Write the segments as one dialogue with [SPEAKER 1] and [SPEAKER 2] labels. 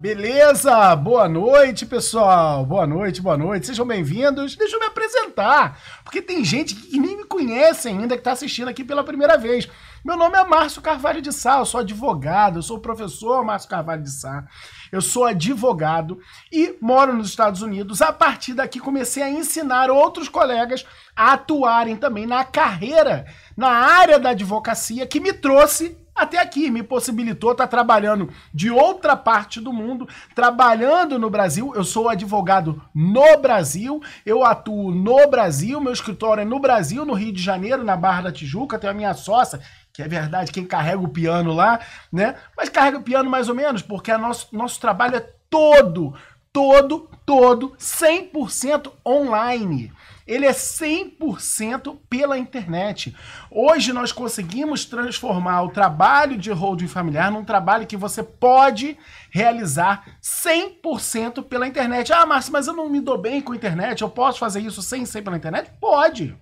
[SPEAKER 1] Beleza? Boa noite, pessoal. Boa noite, boa noite. Sejam bem-vindos. Deixa eu me apresentar, porque tem gente que nem me conhece ainda que está assistindo aqui pela primeira vez. Meu nome é Márcio Carvalho de Sá, eu sou advogado, eu sou o professor Márcio Carvalho de Sá. Eu sou advogado e moro nos Estados Unidos. A partir daqui comecei a ensinar outros colegas a atuarem também na carreira, na área da advocacia que me trouxe até aqui, me possibilitou estar trabalhando de outra parte do mundo, trabalhando no Brasil. Eu sou advogado no Brasil, eu atuo no Brasil, meu escritório é no Brasil, no Rio de Janeiro, na Barra da Tijuca, tenho a minha sócia, que é verdade, quem carrega o piano lá, né? Mas carrega o piano mais ou menos, porque nosso, nosso trabalho é todo, todo, todo, 100% online ele é 100% pela internet. Hoje nós conseguimos transformar o trabalho de holding familiar num trabalho que você pode realizar 100% pela internet. Ah, Márcio, mas eu não me dou bem com a internet, eu posso fazer isso sem ser pela internet? Pode.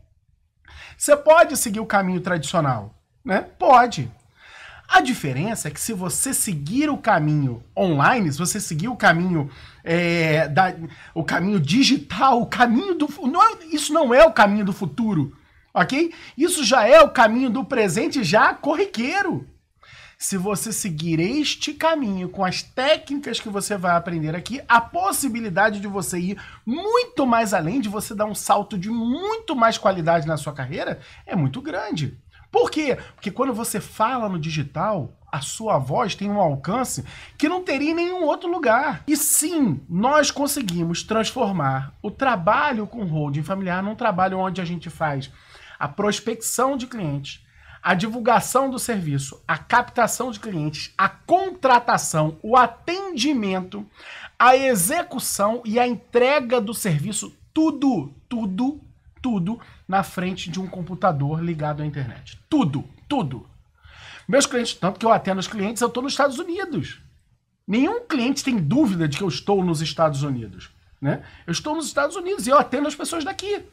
[SPEAKER 1] Você pode seguir o caminho tradicional, né? Pode. A diferença é que se você seguir o caminho online, se você seguir o caminho é, da, o caminho digital, o caminho do não é, isso não é o caminho do futuro, ok? Isso já é o caminho do presente já corriqueiro. Se você seguir este caminho com as técnicas que você vai aprender aqui, a possibilidade de você ir muito mais além, de você dar um salto de muito mais qualidade na sua carreira, é muito grande. Por quê? Porque quando você fala no digital, a sua voz tem um alcance que não teria em nenhum outro lugar. E sim, nós conseguimos transformar o trabalho com holding familiar num trabalho onde a gente faz a prospecção de clientes, a divulgação do serviço, a captação de clientes, a contratação, o atendimento, a execução e a entrega do serviço, tudo, tudo tudo na frente de um computador ligado à internet. Tudo, tudo. Meus clientes, tanto que eu atendo os clientes, eu estou nos Estados Unidos. Nenhum cliente tem dúvida de que eu estou nos Estados Unidos. Né? Eu estou nos Estados Unidos e eu atendo as pessoas daqui.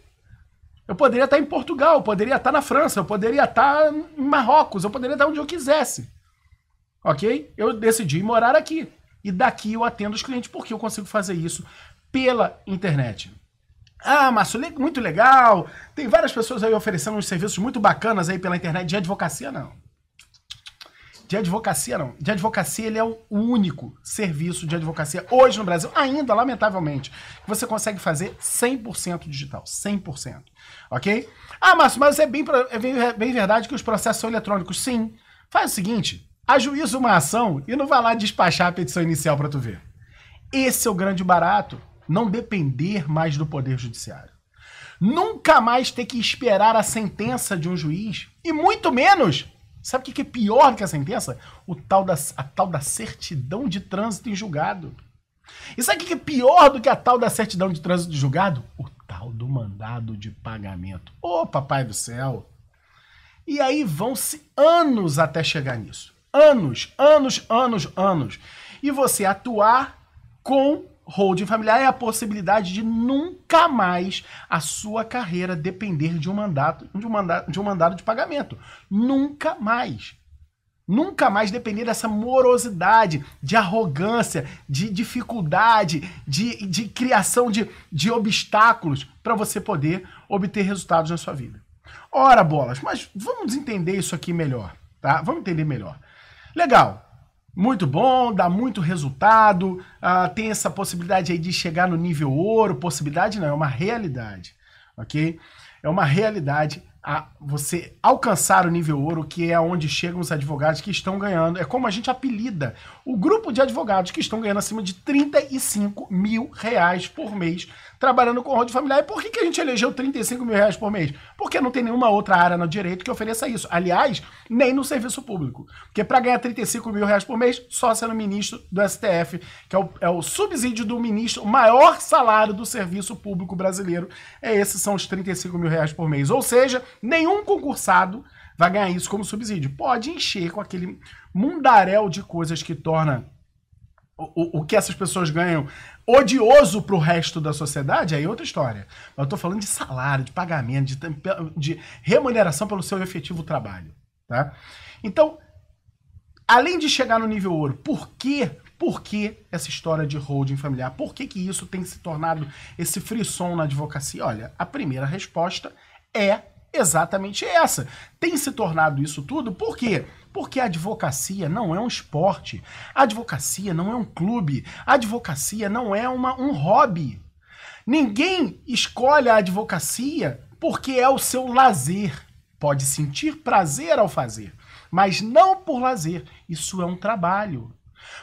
[SPEAKER 1] Eu poderia estar em Portugal, eu poderia estar na França, eu poderia estar em Marrocos, eu poderia estar onde eu quisesse. Ok? Eu decidi morar aqui. E daqui eu atendo os clientes porque eu consigo fazer isso pela internet. Ah, Márcio, muito legal. Tem várias pessoas aí oferecendo uns serviços muito bacanas aí pela internet. De advocacia, não. De advocacia, não. De advocacia, ele é o único serviço de advocacia hoje no Brasil, ainda, lamentavelmente, que você consegue fazer 100% digital. 100%. Ok? Ah, Márcio, mas é bem, é bem, é bem verdade que os processos são eletrônicos. Sim. Faz o seguinte: ajuiza uma ação e não vai lá despachar a petição inicial para tu ver. Esse é o grande barato não depender mais do poder judiciário. Nunca mais ter que esperar a sentença de um juiz e muito menos, sabe o que é pior que a sentença? O tal da, a tal da certidão de trânsito em julgado. E sabe o que é pior do que a tal da certidão de trânsito de julgado? O tal do mandado de pagamento. Ô, oh, papai do céu! E aí vão-se anos até chegar nisso. Anos, anos, anos, anos. E você atuar com holding familiar é a possibilidade de nunca mais a sua carreira depender de um mandato, de um mandato, de um mandado de pagamento. Nunca mais. Nunca mais depender dessa morosidade, de arrogância, de dificuldade, de, de criação de, de obstáculos para você poder obter resultados na sua vida. Ora, bolas, mas vamos entender isso aqui melhor, tá? Vamos entender melhor. Legal muito bom, dá muito resultado, uh, tem essa possibilidade aí de chegar no nível ouro, possibilidade não, é uma realidade, ok? É uma realidade a você alcançar o nível ouro, que é onde chegam os advogados que estão ganhando. É como a gente apelida o grupo de advogados que estão ganhando acima de 35 mil reais por mês trabalhando com rodo familiar. E por que, que a gente elegeu 35 mil reais por mês? Porque não tem nenhuma outra área no direito que ofereça isso. Aliás, nem no serviço público. Porque para ganhar 35 mil reais por mês, só sendo ministro do STF, que é o, é o subsídio do ministro, o maior salário do serviço público brasileiro, é esses são os 35 mil reais por mês. Ou seja, nenhum concursado vai ganhar isso como subsídio. Pode encher com aquele mundaréu de coisas que torna o, o que essas pessoas ganham odioso para o resto da sociedade, aí é outra história. Mas eu estou falando de salário, de pagamento, de, de remuneração pelo seu efetivo trabalho. Tá? Então, além de chegar no nível ouro, por quê? Por que essa história de holding familiar? Por que, que isso tem se tornado esse frisson na advocacia? Olha, a primeira resposta é exatamente essa. Tem se tornado isso tudo por quê? Porque a advocacia não é um esporte, a advocacia não é um clube, a advocacia não é uma, um hobby. Ninguém escolhe a advocacia porque é o seu lazer. Pode sentir prazer ao fazer, mas não por lazer. Isso é um trabalho.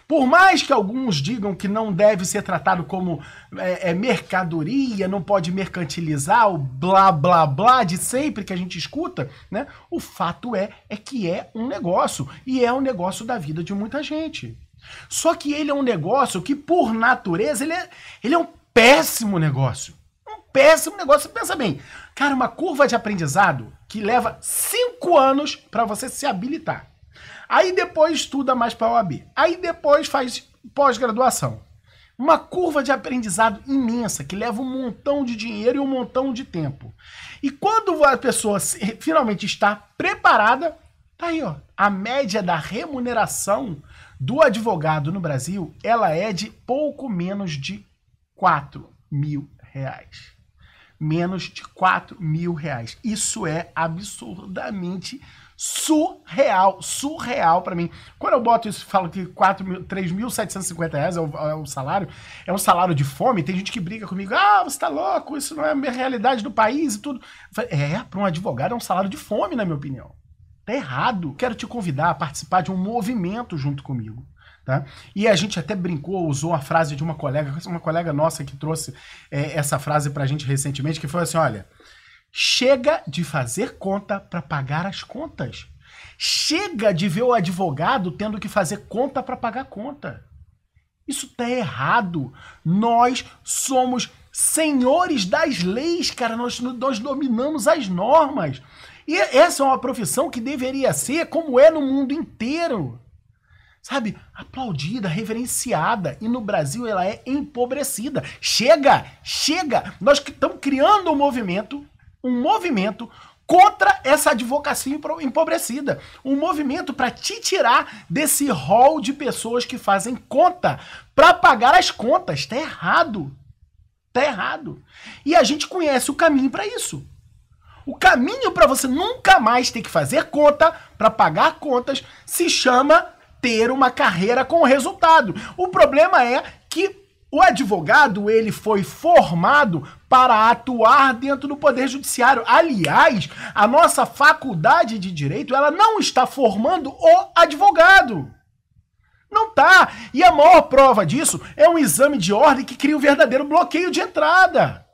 [SPEAKER 1] Por mais que alguns digam que não deve ser tratado como é, é, mercadoria, não pode mercantilizar o blá blá blá de sempre que a gente escuta, né? O fato é, é que é um negócio e é um negócio da vida de muita gente. Só que ele é um negócio que, por natureza, ele é, ele é um péssimo negócio. Um péssimo negócio. Pensa bem, cara, uma curva de aprendizado que leva cinco anos para você se habilitar. Aí depois estuda mais para a OAB. Aí depois faz pós-graduação. Uma curva de aprendizado imensa que leva um montão de dinheiro e um montão de tempo. E quando a pessoa finalmente está preparada, tá aí, ó. A média da remuneração do advogado no Brasil, ela é de pouco menos de 4 mil reais. Menos de 4 mil reais. Isso é absurdamente surreal, surreal para mim. Quando eu boto isso, falo que 3.750 reais é o, é o, salário, é um salário de fome, tem gente que briga comigo, ah, você tá louco, isso não é a realidade do país e tudo. é, para um advogado é um salário de fome, na minha opinião. Tá errado. Quero te convidar a participar de um movimento junto comigo. Tá? E a gente até brincou, usou a frase de uma colega, uma colega nossa que trouxe é, essa frase pra gente recentemente, que foi assim, olha, Chega de fazer conta para pagar as contas. Chega de ver o advogado tendo que fazer conta para pagar conta. Isso tá errado. Nós somos senhores das leis, cara. Nós, nós dominamos as normas. E essa é uma profissão que deveria ser como é no mundo inteiro. Sabe? Aplaudida, reverenciada. E no Brasil ela é empobrecida. Chega! Chega! Nós estamos criando um movimento um movimento contra essa advocacia empobrecida. Um movimento para te tirar desse rol de pessoas que fazem conta para pagar as contas. Tá errado. Tá errado. E a gente conhece o caminho para isso. O caminho para você nunca mais ter que fazer conta para pagar contas se chama ter uma carreira com resultado. O problema é que o advogado, ele foi formado para atuar dentro do poder judiciário. Aliás, a nossa faculdade de direito, ela não está formando o advogado. Não tá. E a maior prova disso é um exame de ordem que cria um verdadeiro bloqueio de entrada.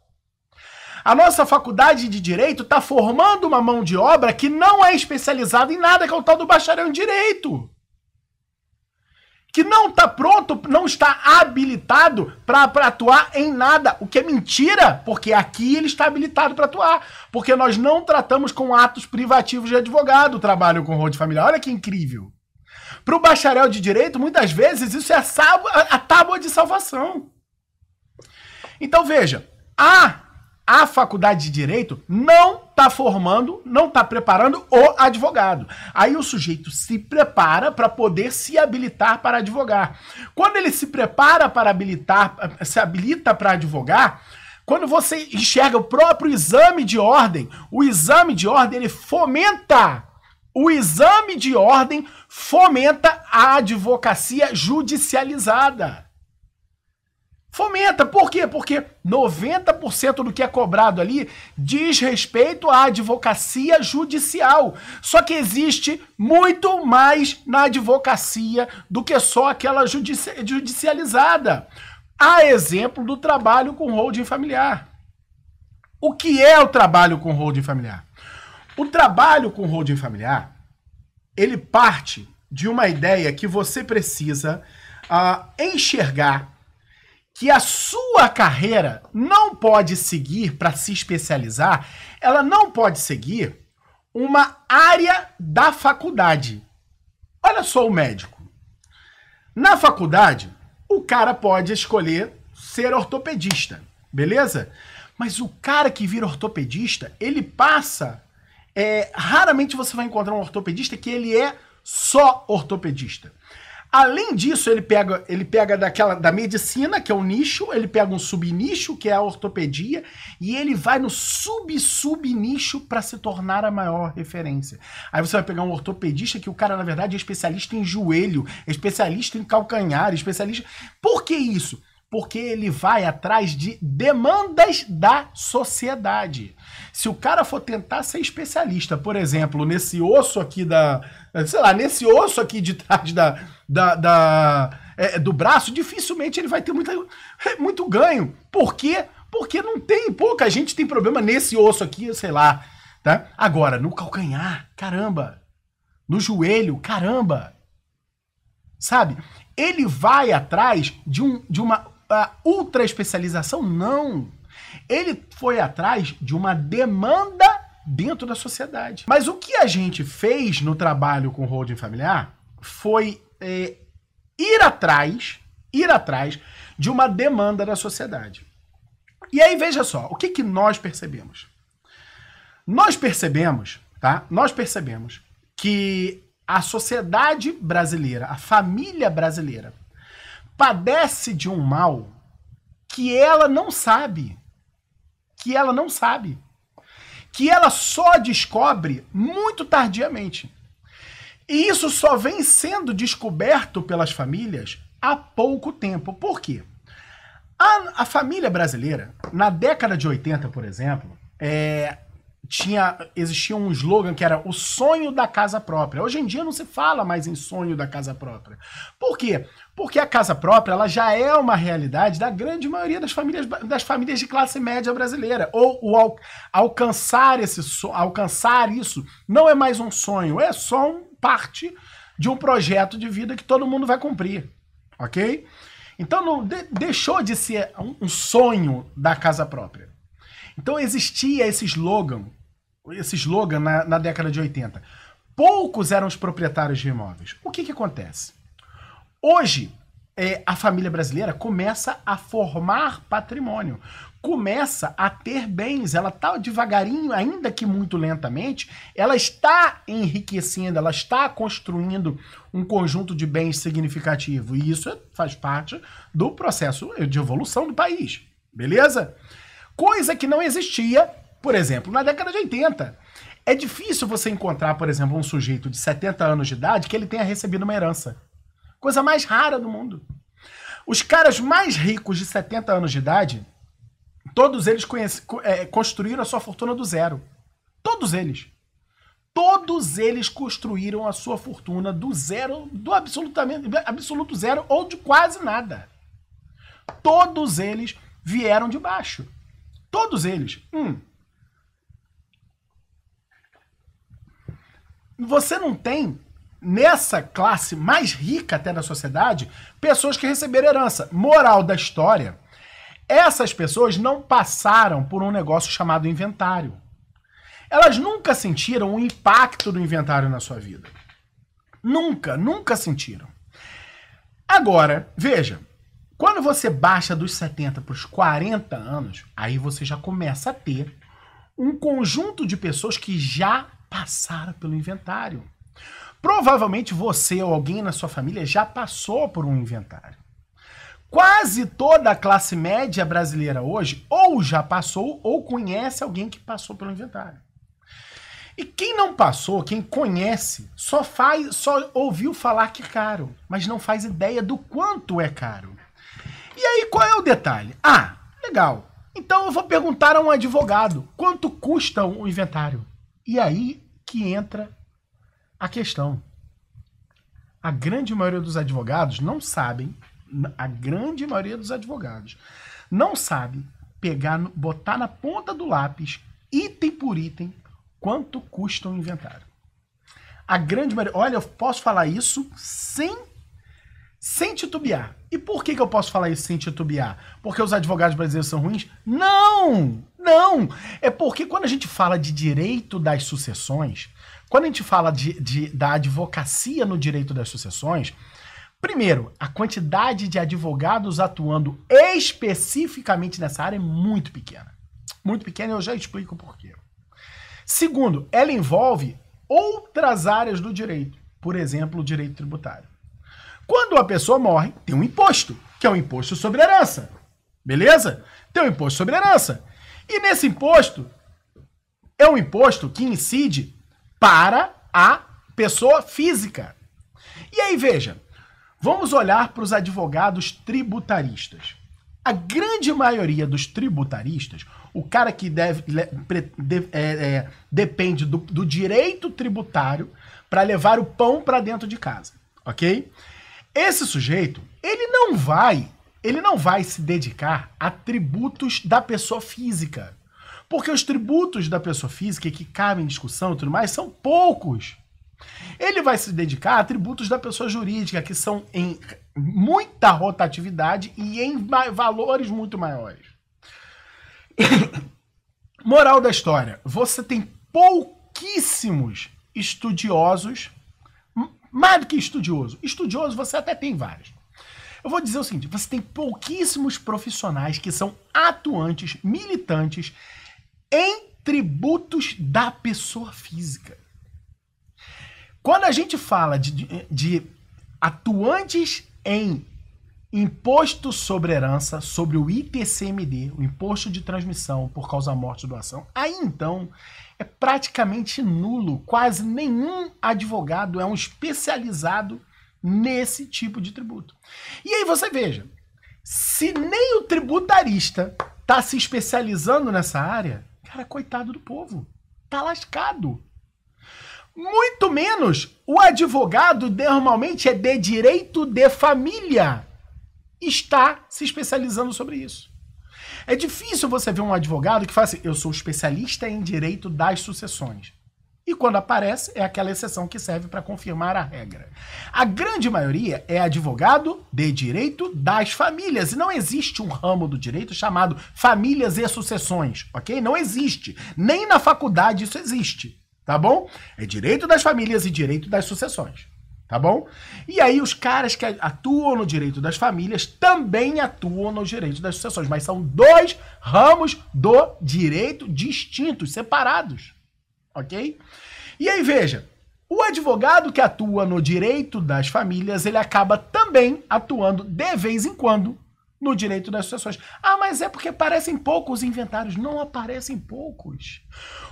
[SPEAKER 1] A nossa faculdade de direito está formando uma mão de obra que não é especializada em nada, que é o tal do bacharel em direito que não está pronto, não está habilitado para atuar em nada, o que é mentira, porque aqui ele está habilitado para atuar, porque nós não tratamos com atos privativos de advogado o trabalho com rodo familiar. Olha que incrível. Para o bacharel de direito, muitas vezes isso é a, tábua de salvação. Então veja, a a faculdade de direito não está formando, não está preparando o advogado. Aí o sujeito se prepara para poder se habilitar para advogar. Quando ele se prepara para habilitar, se habilita para advogar, quando você enxerga o próprio exame de ordem, o exame de ordem ele fomenta o exame de ordem fomenta a advocacia judicializada. Fomenta. Por quê? Porque 90% do que é cobrado ali diz respeito à advocacia judicial. Só que existe muito mais na advocacia do que só aquela judici judicializada. A exemplo do trabalho com holding familiar. O que é o trabalho com holding familiar? O trabalho com holding familiar, ele parte de uma ideia que você precisa uh, enxergar que a sua carreira não pode seguir para se especializar, ela não pode seguir uma área da faculdade. Olha só o médico. Na faculdade, o cara pode escolher ser ortopedista, beleza? Mas o cara que vira ortopedista, ele passa. É, raramente você vai encontrar um ortopedista que ele é só ortopedista. Além disso, ele pega, ele pega daquela da medicina, que é um nicho, ele pega um subnicho, que é a ortopedia, e ele vai no sub-sub-nicho para se tornar a maior referência. Aí você vai pegar um ortopedista que o cara, na verdade, é especialista em joelho, é especialista em calcanhar, é especialista. Por que isso? Porque ele vai atrás de demandas da sociedade. Se o cara for tentar ser especialista, por exemplo, nesse osso aqui da. Sei lá, nesse osso aqui de trás da, da, da é, do braço, dificilmente ele vai ter muita, muito ganho. Por quê? Porque não tem, pouca gente tem problema nesse osso aqui, sei lá. Tá? Agora, no calcanhar, caramba. No joelho, caramba. Sabe? Ele vai atrás de, um, de uma uh, ultra especialização? Não. Ele foi atrás de uma demanda dentro da sociedade. Mas o que a gente fez no trabalho com holding familiar foi é, ir atrás, ir atrás de uma demanda da sociedade. E aí veja só, o que, que nós percebemos? Nós percebemos, tá? Nós percebemos que a sociedade brasileira, a família brasileira, padece de um mal que ela não sabe. Que ela não sabe. Que ela só descobre muito tardiamente. E isso só vem sendo descoberto pelas famílias há pouco tempo. Por quê? A, a família brasileira, na década de 80, por exemplo, é, tinha existia um slogan que era o sonho da casa própria. Hoje em dia não se fala mais em sonho da casa própria. Por quê? Porque a casa própria ela já é uma realidade da grande maioria das famílias, das famílias de classe média brasileira. Ou o al, alcançar esse alcançar isso não é mais um sonho, é só um parte de um projeto de vida que todo mundo vai cumprir, ok? Então não de, deixou de ser um, um sonho da casa própria. Então existia esse slogan, esse slogan na, na década de 80. Poucos eram os proprietários de imóveis. O que, que acontece? Hoje, é, a família brasileira começa a formar patrimônio, começa a ter bens, ela está devagarinho, ainda que muito lentamente, ela está enriquecendo, ela está construindo um conjunto de bens significativo. E isso faz parte do processo de evolução do país. Beleza? Coisa que não existia, por exemplo, na década de 80. É difícil você encontrar, por exemplo, um sujeito de 70 anos de idade que ele tenha recebido uma herança. Coisa mais rara do mundo. Os caras mais ricos de 70 anos de idade, todos eles conhece, é, construíram a sua fortuna do zero. Todos eles. Todos eles construíram a sua fortuna do zero, do absolutamente, absoluto zero ou de quase nada. Todos eles vieram de baixo. Todos eles. Hum. Você não tem nessa classe mais rica até da sociedade pessoas que receberam herança. Moral da história: essas pessoas não passaram por um negócio chamado inventário. Elas nunca sentiram o impacto do inventário na sua vida. Nunca, nunca sentiram. Agora, veja, quando você baixa dos 70 para os 40 anos, aí você já começa a ter um conjunto de pessoas que já passaram pelo inventário. Provavelmente você ou alguém na sua família já passou por um inventário. Quase toda a classe média brasileira hoje ou já passou ou conhece alguém que passou pelo inventário. E quem não passou, quem conhece, só faz, só ouviu falar que é caro, mas não faz ideia do quanto é caro. E aí, qual é o detalhe? Ah, legal. Então eu vou perguntar a um advogado quanto custa um inventário. E aí que entra a questão. A grande maioria dos advogados não sabem, a grande maioria dos advogados não sabe pegar, botar na ponta do lápis, item por item, quanto custa um inventário. A grande maioria, olha, eu posso falar isso sem sem titubear. E por que, que eu posso falar isso sem titubear? Porque os advogados brasileiros são ruins? Não! Não! É porque quando a gente fala de direito das sucessões, quando a gente fala de, de, da advocacia no direito das sucessões, primeiro, a quantidade de advogados atuando especificamente nessa área é muito pequena. Muito pequena, eu já explico por quê. Segundo, ela envolve outras áreas do direito, por exemplo, o direito tributário. Quando a pessoa morre, tem um imposto, que é o imposto sobre herança. Beleza? Tem um imposto sobre herança. E nesse imposto, é um imposto que incide para a pessoa física. E aí, veja, vamos olhar para os advogados tributaristas. A grande maioria dos tributaristas, o cara que deve, de, é, é, depende do, do direito tributário para levar o pão para dentro de casa, ok? Esse sujeito, ele não vai, ele não vai se dedicar a tributos da pessoa física. Porque os tributos da pessoa física que cabem em discussão e tudo mais são poucos. Ele vai se dedicar a tributos da pessoa jurídica, que são em muita rotatividade e em valores muito maiores. Moral da história: você tem pouquíssimos estudiosos mais do que estudioso. Estudioso você até tem vários. Eu vou dizer o seguinte: você tem pouquíssimos profissionais que são atuantes, militantes em tributos da pessoa física. Quando a gente fala de, de, de atuantes em imposto sobre herança, sobre o ITCMD, o imposto de transmissão por causa da morte ou doação, aí então é praticamente nulo. Quase nenhum advogado é um especializado nesse tipo de tributo. E aí você veja, se nem o tributarista está se especializando nessa área, cara, coitado do povo, tá lascado. Muito menos o advogado normalmente é de direito de família está se especializando sobre isso. É difícil você ver um advogado que fala assim: eu sou especialista em direito das sucessões. E quando aparece, é aquela exceção que serve para confirmar a regra. A grande maioria é advogado de direito das famílias. E não existe um ramo do direito chamado famílias e sucessões, ok? Não existe. Nem na faculdade isso existe, tá bom? É direito das famílias e direito das sucessões tá bom? E aí os caras que atuam no direito das famílias também atuam no direito das sucessões, mas são dois ramos do direito distintos, separados, ok? E aí veja, o advogado que atua no direito das famílias, ele acaba também atuando de vez em quando no direito das sucessões. Ah, mas é porque aparecem poucos inventários. Não aparecem poucos.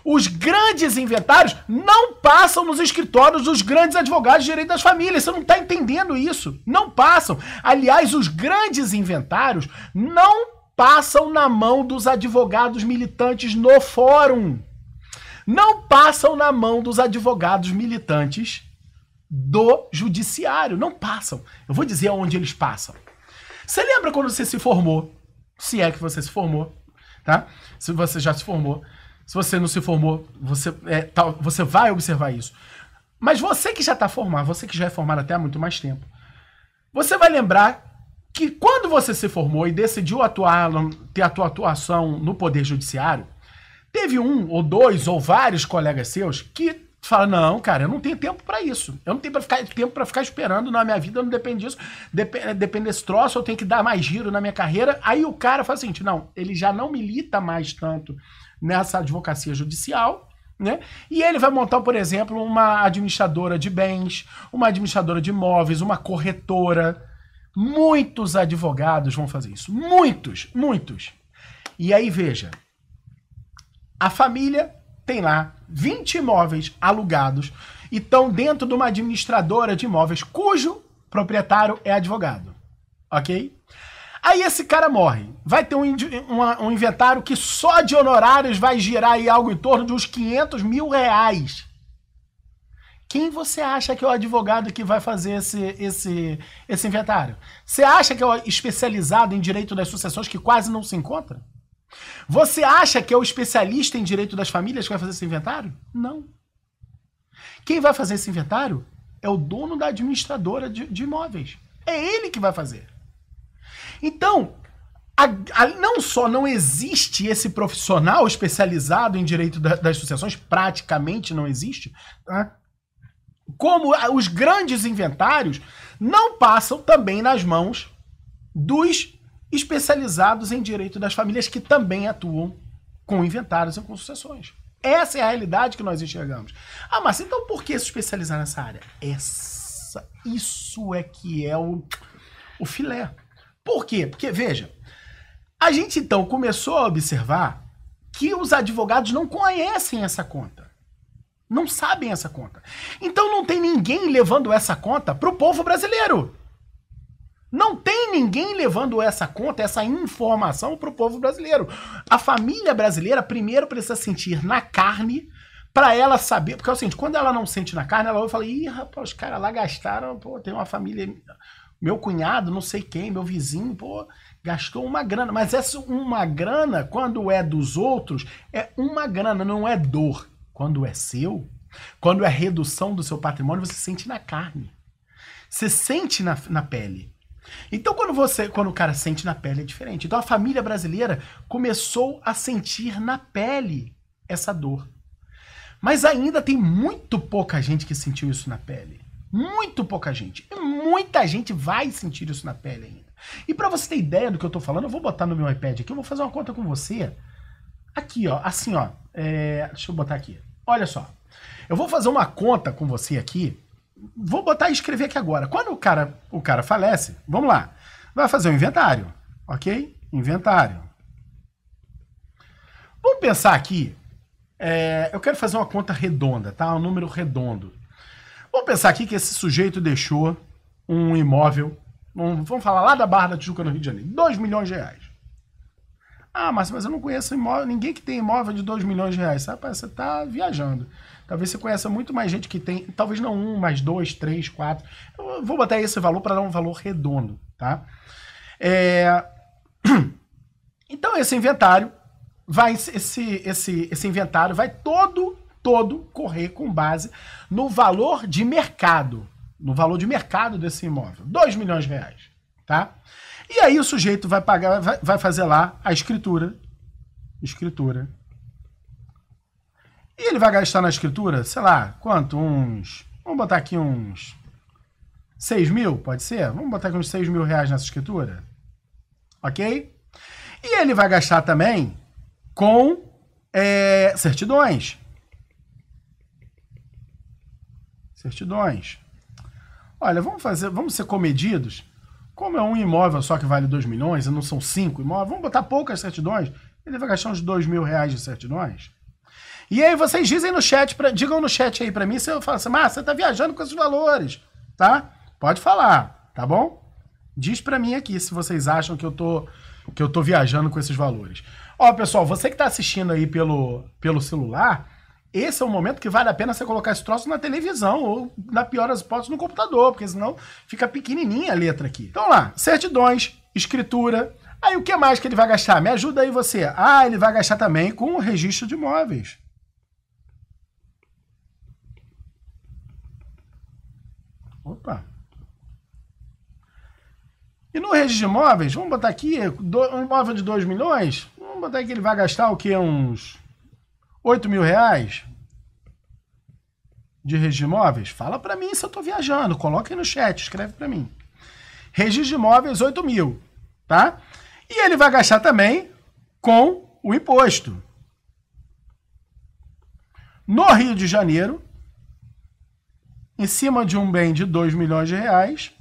[SPEAKER 1] Os grandes inventários não passam nos escritórios dos grandes advogados de direito das famílias. Você não está entendendo isso. Não passam. Aliás, os grandes inventários não passam na mão dos advogados militantes no fórum. Não passam na mão dos advogados militantes do judiciário. Não passam. Eu vou dizer onde eles passam você lembra quando você se formou? Se é que você se formou, tá? Se você já se formou. Se você não se formou, você, é, tá, você vai observar isso. Mas você que já está formado, você que já é formado até há muito mais tempo, você vai lembrar que quando você se formou e decidiu atuar, ter a tua atuação no Poder Judiciário, teve um ou dois ou vários colegas seus que Tu fala, não, cara, eu não tenho tempo para isso. Eu não tenho pra ficar, tempo para ficar esperando na minha vida, não depende disso. Dep depende desse troço, eu tenho que dar mais giro na minha carreira. Aí o cara fala assim, não, ele já não milita mais tanto nessa advocacia judicial, né? E ele vai montar, por exemplo, uma administradora de bens, uma administradora de imóveis, uma corretora. Muitos advogados vão fazer isso. Muitos, muitos. E aí, veja, a família tem lá 20 imóveis alugados e estão dentro de uma administradora de imóveis cujo proprietário é advogado. Ok? Aí esse cara morre. Vai ter um, um, um, inventário que só de honorários vai girar aí algo em torno de uns 500 mil reais. Quem você acha que é o advogado que vai fazer esse, esse, esse inventário? Você acha que é o especializado em direito das sucessões que quase não se encontra? Você acha que é o especialista em direito das famílias que vai fazer esse inventário? Não. Quem vai fazer esse inventário é o dono da administradora de, de imóveis. É ele que vai fazer. Então, a, a, não só não existe esse profissional especializado em direito da, das sucessões, praticamente não existe, tá? como os grandes inventários não passam também nas mãos dos especializados em direito das famílias que também atuam com inventários e com sucessões. Essa é a realidade que nós enxergamos. Ah, mas então por que se especializar nessa área? Nossa, isso é que é o, o filé. Por quê? Porque, veja, a gente então começou a observar que os advogados não conhecem essa conta. Não sabem essa conta. Então não tem ninguém levando essa conta para o povo brasileiro. Não tem ninguém levando essa conta, essa informação para o povo brasileiro. A família brasileira primeiro precisa sentir na carne para ela saber, porque é o seguinte, quando ela não sente na carne, ela vai falar, ih, rapaz, os caras lá gastaram, pô, tem uma família, meu cunhado, não sei quem, meu vizinho, pô, gastou uma grana. Mas essa uma grana, quando é dos outros, é uma grana, não é dor. Quando é seu, quando é redução do seu patrimônio, você sente na carne. Você sente na, na pele. Então, quando você, quando o cara sente na pele, é diferente. Então, a família brasileira começou a sentir na pele essa dor. Mas ainda tem muito pouca gente que sentiu isso na pele. Muito pouca gente. E muita gente vai sentir isso na pele ainda. E para você ter ideia do que eu tô falando, eu vou botar no meu iPad aqui, eu vou fazer uma conta com você. Aqui, ó, assim, ó. É, deixa eu botar aqui. Olha só. Eu vou fazer uma conta com você aqui. Vou botar e escrever aqui agora. Quando o cara, o cara falece, vamos lá. Vai fazer um inventário, ok? Inventário. Vamos pensar aqui. É, eu quero fazer uma conta redonda, tá? Um número redondo. Vamos pensar aqui que esse sujeito deixou um imóvel, um, vamos falar lá da Barra da Tijuca, no Rio de Janeiro, 2 milhões de reais. Ah, mas, mas eu não conheço imóvel, ninguém que tem imóvel de 2 milhões de reais. Sabe? Você está viajando. Talvez você conheça muito mais gente que tem, talvez não um, mas dois, três, quatro. Eu vou botar esse valor para dar um valor redondo, tá? É... Então esse inventário vai esse, esse, esse inventário vai todo todo correr com base no valor de mercado, no valor de mercado desse imóvel, 2 milhões de reais, tá? E aí o sujeito vai pagar, vai, vai fazer lá a escritura. Escritura. E ele vai gastar na escritura, sei lá, quanto? Uns. Vamos botar aqui uns. 6 mil, pode ser? Vamos botar aqui uns 6 mil reais nessa escritura. Ok? E ele vai gastar também com é, certidões. Certidões. Olha, vamos fazer, vamos ser comedidos. Como é um imóvel só que vale 2 milhões e não são cinco imóveis, vamos botar poucas certidões. Ele vai gastar uns 2 mil reais de certidões. E aí vocês dizem no chat, pra, digam no chat aí para mim se eu falo assim, mas você tá viajando com esses valores, tá? Pode falar, tá bom? Diz para mim aqui se vocês acham que eu tô que eu tô viajando com esses valores. Ó, pessoal, você que tá assistindo aí pelo, pelo celular, esse é o momento que vale a pena você colocar esse troço na televisão ou, na pior das hipóteses, no computador, porque senão fica pequenininha a letra aqui. Então lá, certidões, escritura. Aí o que mais que ele vai gastar? Me ajuda aí você. Ah, ele vai gastar também com o registro de imóveis. Opa. E no registro de imóveis, vamos botar aqui, um imóvel de 2 milhões, vamos botar que ele vai gastar o quê? Uns 8 mil reais de registro de imóveis? Fala para mim se eu estou viajando. Coloca aí no chat, escreve para mim. Registro de imóveis, 8 mil, tá? E ele vai gastar também com o imposto. No Rio de Janeiro, em cima de um bem de 2 milhões de reais,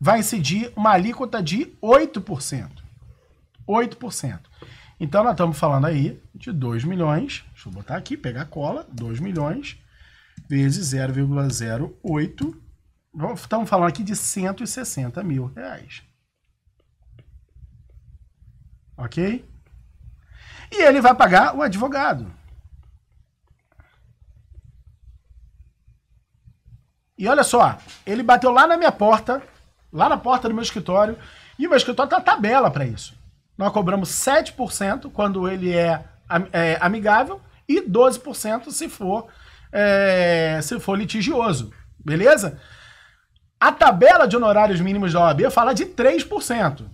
[SPEAKER 1] vai incidir uma alíquota de 8%. 8%. Então, nós estamos falando aí de 2 milhões. Deixa eu botar aqui, pegar cola. 2 milhões vezes 0,08. Estamos falando aqui de 160 mil reais. Ok? E ele vai pagar o advogado. E olha só, ele bateu lá na minha porta, lá na porta do meu escritório, e o meu escritório tá tabela para isso nós cobramos 7% quando ele é, é, amigável e 12% se for, é, se for litigioso. Beleza? A tabela de honorários mínimos da OAB fala de 3%.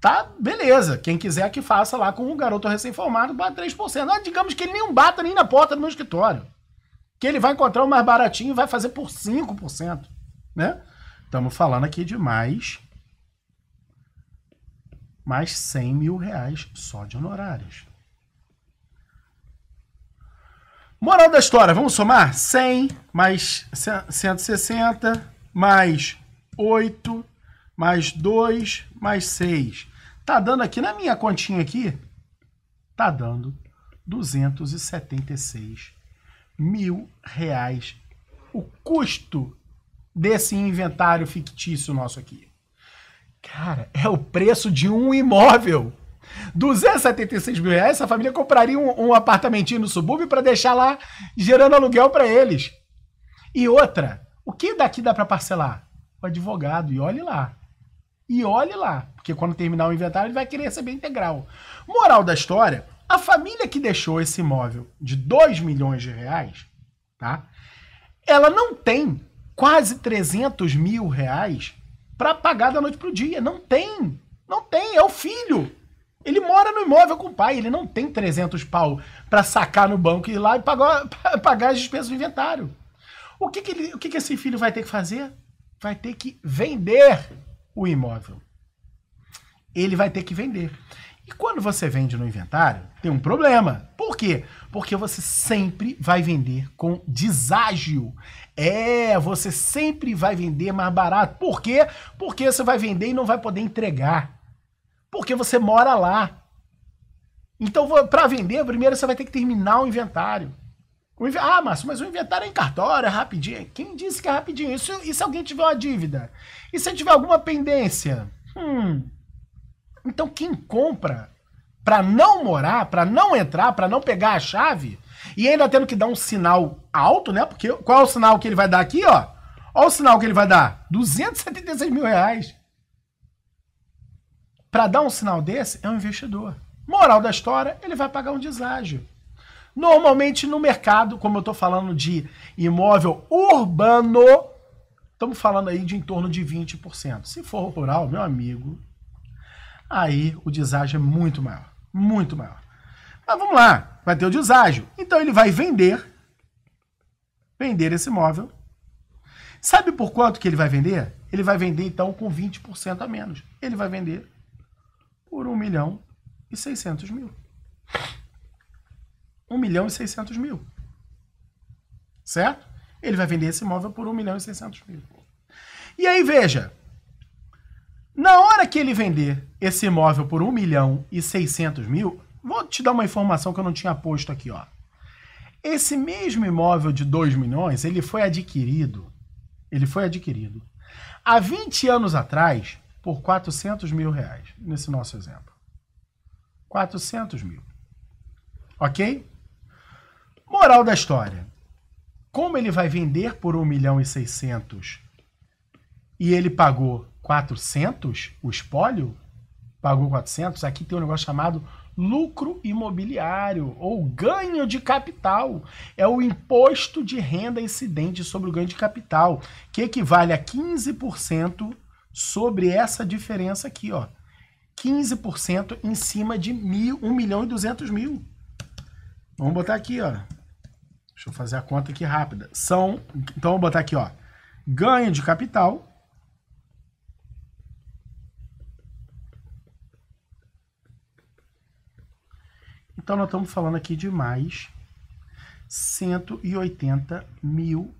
[SPEAKER 1] Tá? Beleza. Quem quiser que faça lá com um garoto recém-formado, bata 3%. Ah, digamos que ele nem bata nem na porta do meu escritório. Que ele vai encontrar o mais baratinho e vai fazer por 5%. Né? Estamos falando aqui de mais mais 100 mil reais só de honorários. Moral da história, vamos somar? 100 mais 160 mais 8, mais 2, mais 6. Tá dando aqui, na minha continha aqui, tá dando 276 mil reais o custo desse inventário fictício nosso aqui. Cara, é o preço de um imóvel. 276 mil reais, essa família compraria um, um apartamentinho no subúrbio para deixar lá gerando aluguel para eles. E outra, o que daqui dá para parcelar? O advogado, e olhe lá. E olhe lá, porque quando terminar o inventário ele vai querer receber integral. Moral da história, a família que deixou esse imóvel de 2 milhões de reais, tá? Ela não tem quase 300 mil reais para pagar da noite pro dia. Não tem. Não tem. É o filho. Ele mora no imóvel com o pai. Ele não tem 300 pau para sacar no banco e ir lá e pagar, pagar as despesas do inventário. O que, que, ele, o que, que esse filho vai ter que fazer? Vai ter que vender o imóvel. Ele vai ter que vender. E quando você vende no inventário, tem um problema. Por quê? Porque você sempre vai vender com deságio. É, você sempre vai vender mais barato. Por quê? Porque você vai vender e não vai poder entregar. Porque você mora lá. Então, para vender, primeiro você vai ter que terminar o inventário. O inv... Ah, Márcio, mas o inventário é em cartório, é rapidinho. Quem disse que é rapidinho? Isso, e se alguém tiver uma dívida? E se tiver alguma pendência? Hum, então quem compra para não morar, para não entrar, para não pegar a chave e ainda tendo que dar um sinal alto, né? Porque qual é o sinal que ele vai dar aqui, ó? Olha o sinal que ele vai dar: 276 mil reais. Para dar um sinal desse, é um investidor. Moral da história, ele vai pagar um deságio. Normalmente no mercado, como eu estou falando de imóvel urbano, estamos falando aí de em torno de 20%. Se for rural, meu amigo, aí o deságio é muito maior. Muito maior. Mas vamos lá, vai ter o deságio. Então ele vai vender, vender esse imóvel. Sabe por quanto que ele vai vender? Ele vai vender então com 20% a menos. Ele vai vender por 1 milhão e 600 mil. 1 milhão e 600 mil. Certo? Ele vai vender esse imóvel por 1 milhão e 600 mil. E aí, veja, na hora que ele vender esse imóvel por 1 milhão e 600 mil, vou te dar uma informação que eu não tinha posto aqui, ó. Esse mesmo imóvel de 2 milhões, ele foi adquirido, ele foi adquirido há 20 anos atrás por 400 mil reais, nesse nosso exemplo. 400 mil. Ok? Moral da história. Como ele vai vender por 1 milhão e 600 e ele pagou 400, o espólio, pagou 400, aqui tem um negócio chamado lucro imobiliário ou ganho de capital. É o imposto de renda incidente sobre o ganho de capital, que equivale a 15% sobre essa diferença aqui, ó. 15% em cima de mil, 1 milhão e 200 mil. Vamos botar aqui, ó. Deixa eu fazer a conta aqui rápida. São, então vamos botar aqui, ó. Ganho de capital Então, nós estamos falando aqui de mais 180 mil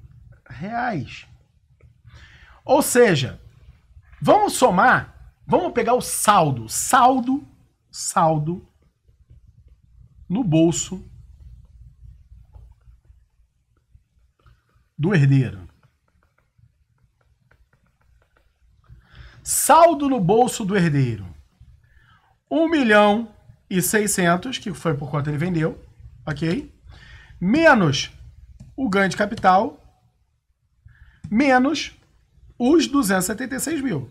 [SPEAKER 1] reais. Ou seja, vamos somar, vamos pegar o saldo, saldo, saldo no bolso do herdeiro. Saldo no bolso do herdeiro. Um milhão e 600, que foi por quanto ele vendeu, ok? Menos o ganho de capital, menos os 276 mil.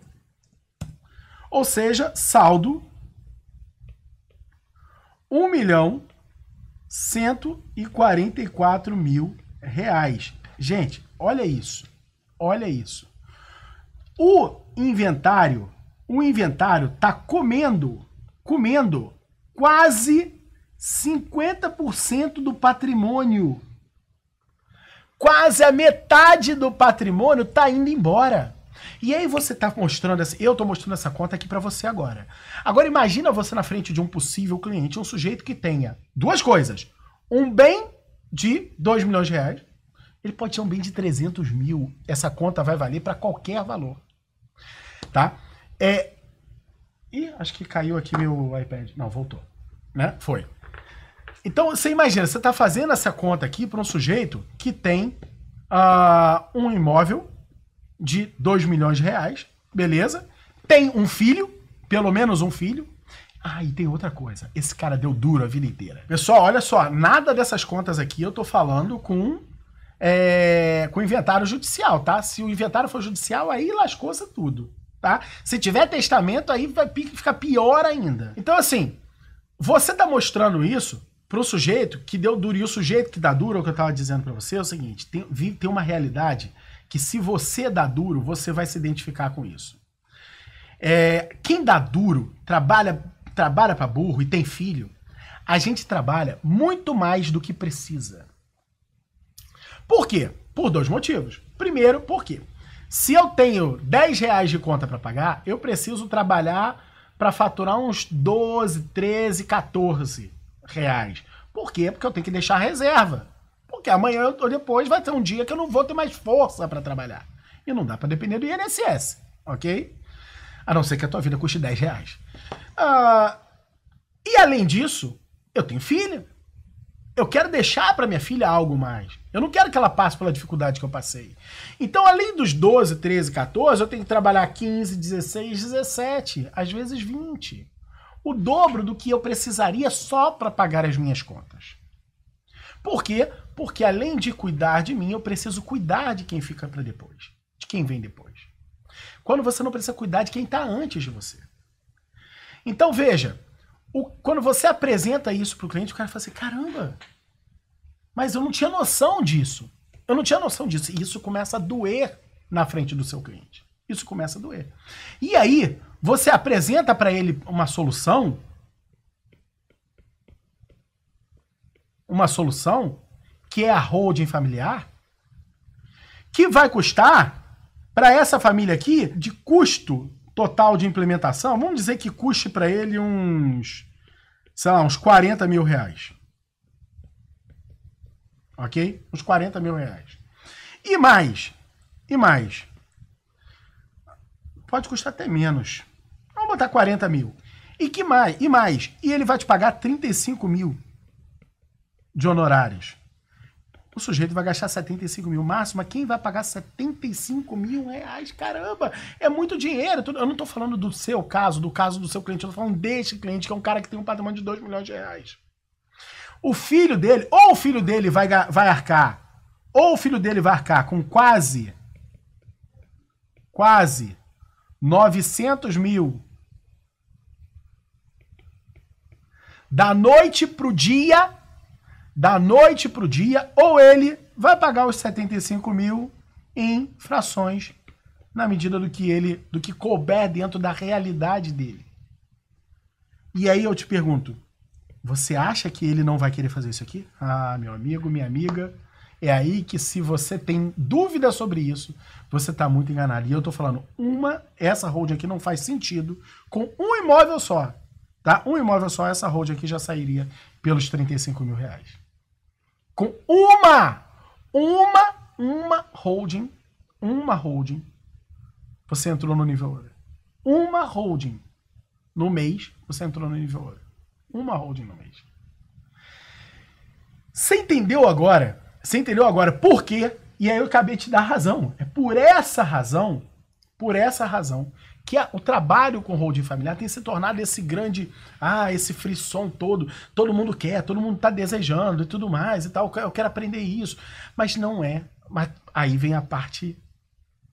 [SPEAKER 1] Ou seja, saldo 1 milhão 144 mil reais. Gente, olha isso. Olha isso. O inventário, o inventário tá comendo, comendo quase 50% do patrimônio. Quase a metade do patrimônio está indo embora. E aí você está mostrando essa, eu estou mostrando essa conta aqui para você agora. Agora imagina você na frente de um possível cliente, um sujeito que tenha duas coisas: um bem de 2 milhões de reais Ele pode ter um bem de 300 mil. Essa conta vai valer para qualquer valor. Tá? É. Ih, acho que caiu aqui meu iPad. Não, voltou. Né? Foi. Então, você imagina, você está fazendo essa conta aqui para um sujeito que tem uh, um imóvel de 2 milhões de reais, beleza? Tem um filho, pelo menos um filho. Ah, e tem outra coisa. Esse cara deu duro a vida inteira. Pessoal, olha só, nada dessas contas aqui eu tô falando com é, com inventário judicial, tá? Se o inventário for judicial, aí lascou-se tudo, tá? Se tiver testamento, aí vai ficar pior ainda. Então, assim, você tá mostrando isso pro sujeito que deu duro. E o sujeito que dá duro, é o que eu tava dizendo para você, é o seguinte: tem, tem uma realidade que se você dá duro, você vai se identificar com isso. É, quem dá duro, trabalha trabalha para burro e tem filho, a gente trabalha muito mais do que precisa. Por quê? Por dois motivos. Primeiro, porque se eu tenho 10 reais de conta para pagar, eu preciso trabalhar para faturar uns 12, 13, 14 reais. Por quê? Porque eu tenho que deixar reserva. Porque amanhã ou depois vai ter um dia que eu não vou ter mais força para trabalhar. E não dá para depender do INSS, ok? A não ser que a tua vida custe 10 reais. Ah, e além disso, eu tenho filha. Eu quero deixar para minha filha algo mais. Eu não quero que ela passe pela dificuldade que eu passei. Então, além dos 12, 13, 14, eu tenho que trabalhar 15, 16, 17, às vezes 20 o dobro do que eu precisaria só para pagar as minhas contas. Por quê? Porque além de cuidar de mim, eu preciso cuidar de quem fica para depois, de quem vem depois. Quando você não precisa cuidar de quem está antes de você. Então veja, o, quando você apresenta isso para o cliente, o cara fala assim: caramba, mas eu não tinha noção disso. Eu não tinha noção disso. E isso começa a doer na frente do seu cliente. Isso começa a doer. E aí, você apresenta para ele uma solução, uma solução que é a holding familiar, que vai custar para essa família aqui de custo total de implementação, vamos dizer que custe para ele uns, sei lá, uns 40 mil reais. Ok? Uns 40 mil reais. E mais, e mais. Pode custar até menos. Vamos botar 40 mil. E que mais? E mais? E ele vai te pagar 35 mil de honorários. O sujeito vai gastar 75 mil máximo, quem vai pagar 75 mil reais? Caramba, é muito dinheiro. Eu não estou falando do seu caso, do caso do seu cliente, eu estou falando deste cliente, que é um cara que tem um patrimônio de 2 milhões de reais. O filho dele, ou o filho dele vai, vai arcar, ou o filho dele vai arcar com quase, quase 900 mil da noite pro dia, da noite pro dia, ou ele vai pagar os 75 mil em frações na medida do que ele, do que couber dentro da realidade dele. E aí eu te pergunto, você acha que ele não vai querer fazer isso aqui? Ah, meu amigo, minha amiga, é aí que se você tem dúvida sobre isso, você está muito enganado. E eu estou falando, uma, essa hold aqui não faz sentido com um imóvel só. Tá? Um imóvel só, essa hold aqui já sairia pelos 35 mil reais. Com uma, uma, uma holding, uma holding, você entrou no nível ouro. Uma holding no mês, você entrou no nível ouro. Uma holding no mês. Você entendeu agora? Você entendeu agora por quê? E aí eu acabei de te dar razão. É por essa razão, por essa razão, que a, o trabalho com holding familiar tem se tornado esse grande, ah, esse frisson todo, todo mundo quer, todo mundo está desejando e tudo mais e tal, eu quero aprender isso, mas não é. Mas aí vem a parte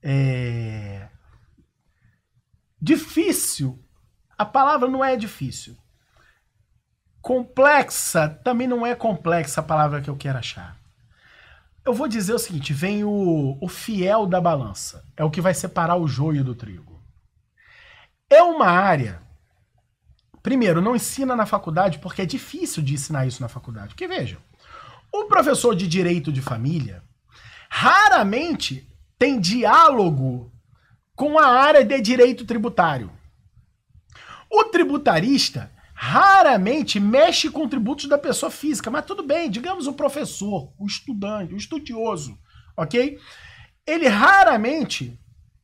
[SPEAKER 1] é, difícil. A palavra não é difícil. Complexa também não é complexa a palavra que eu quero achar. Eu vou dizer o seguinte: vem o, o fiel da balança. É o que vai separar o joio do trigo. É uma área. Primeiro, não ensina na faculdade porque é difícil de ensinar isso na faculdade. Porque veja, o professor de direito de família raramente tem diálogo com a área de direito tributário. O tributarista raramente mexe com tributos da pessoa física, mas tudo bem, digamos o professor, o estudante, o estudioso, ok? Ele raramente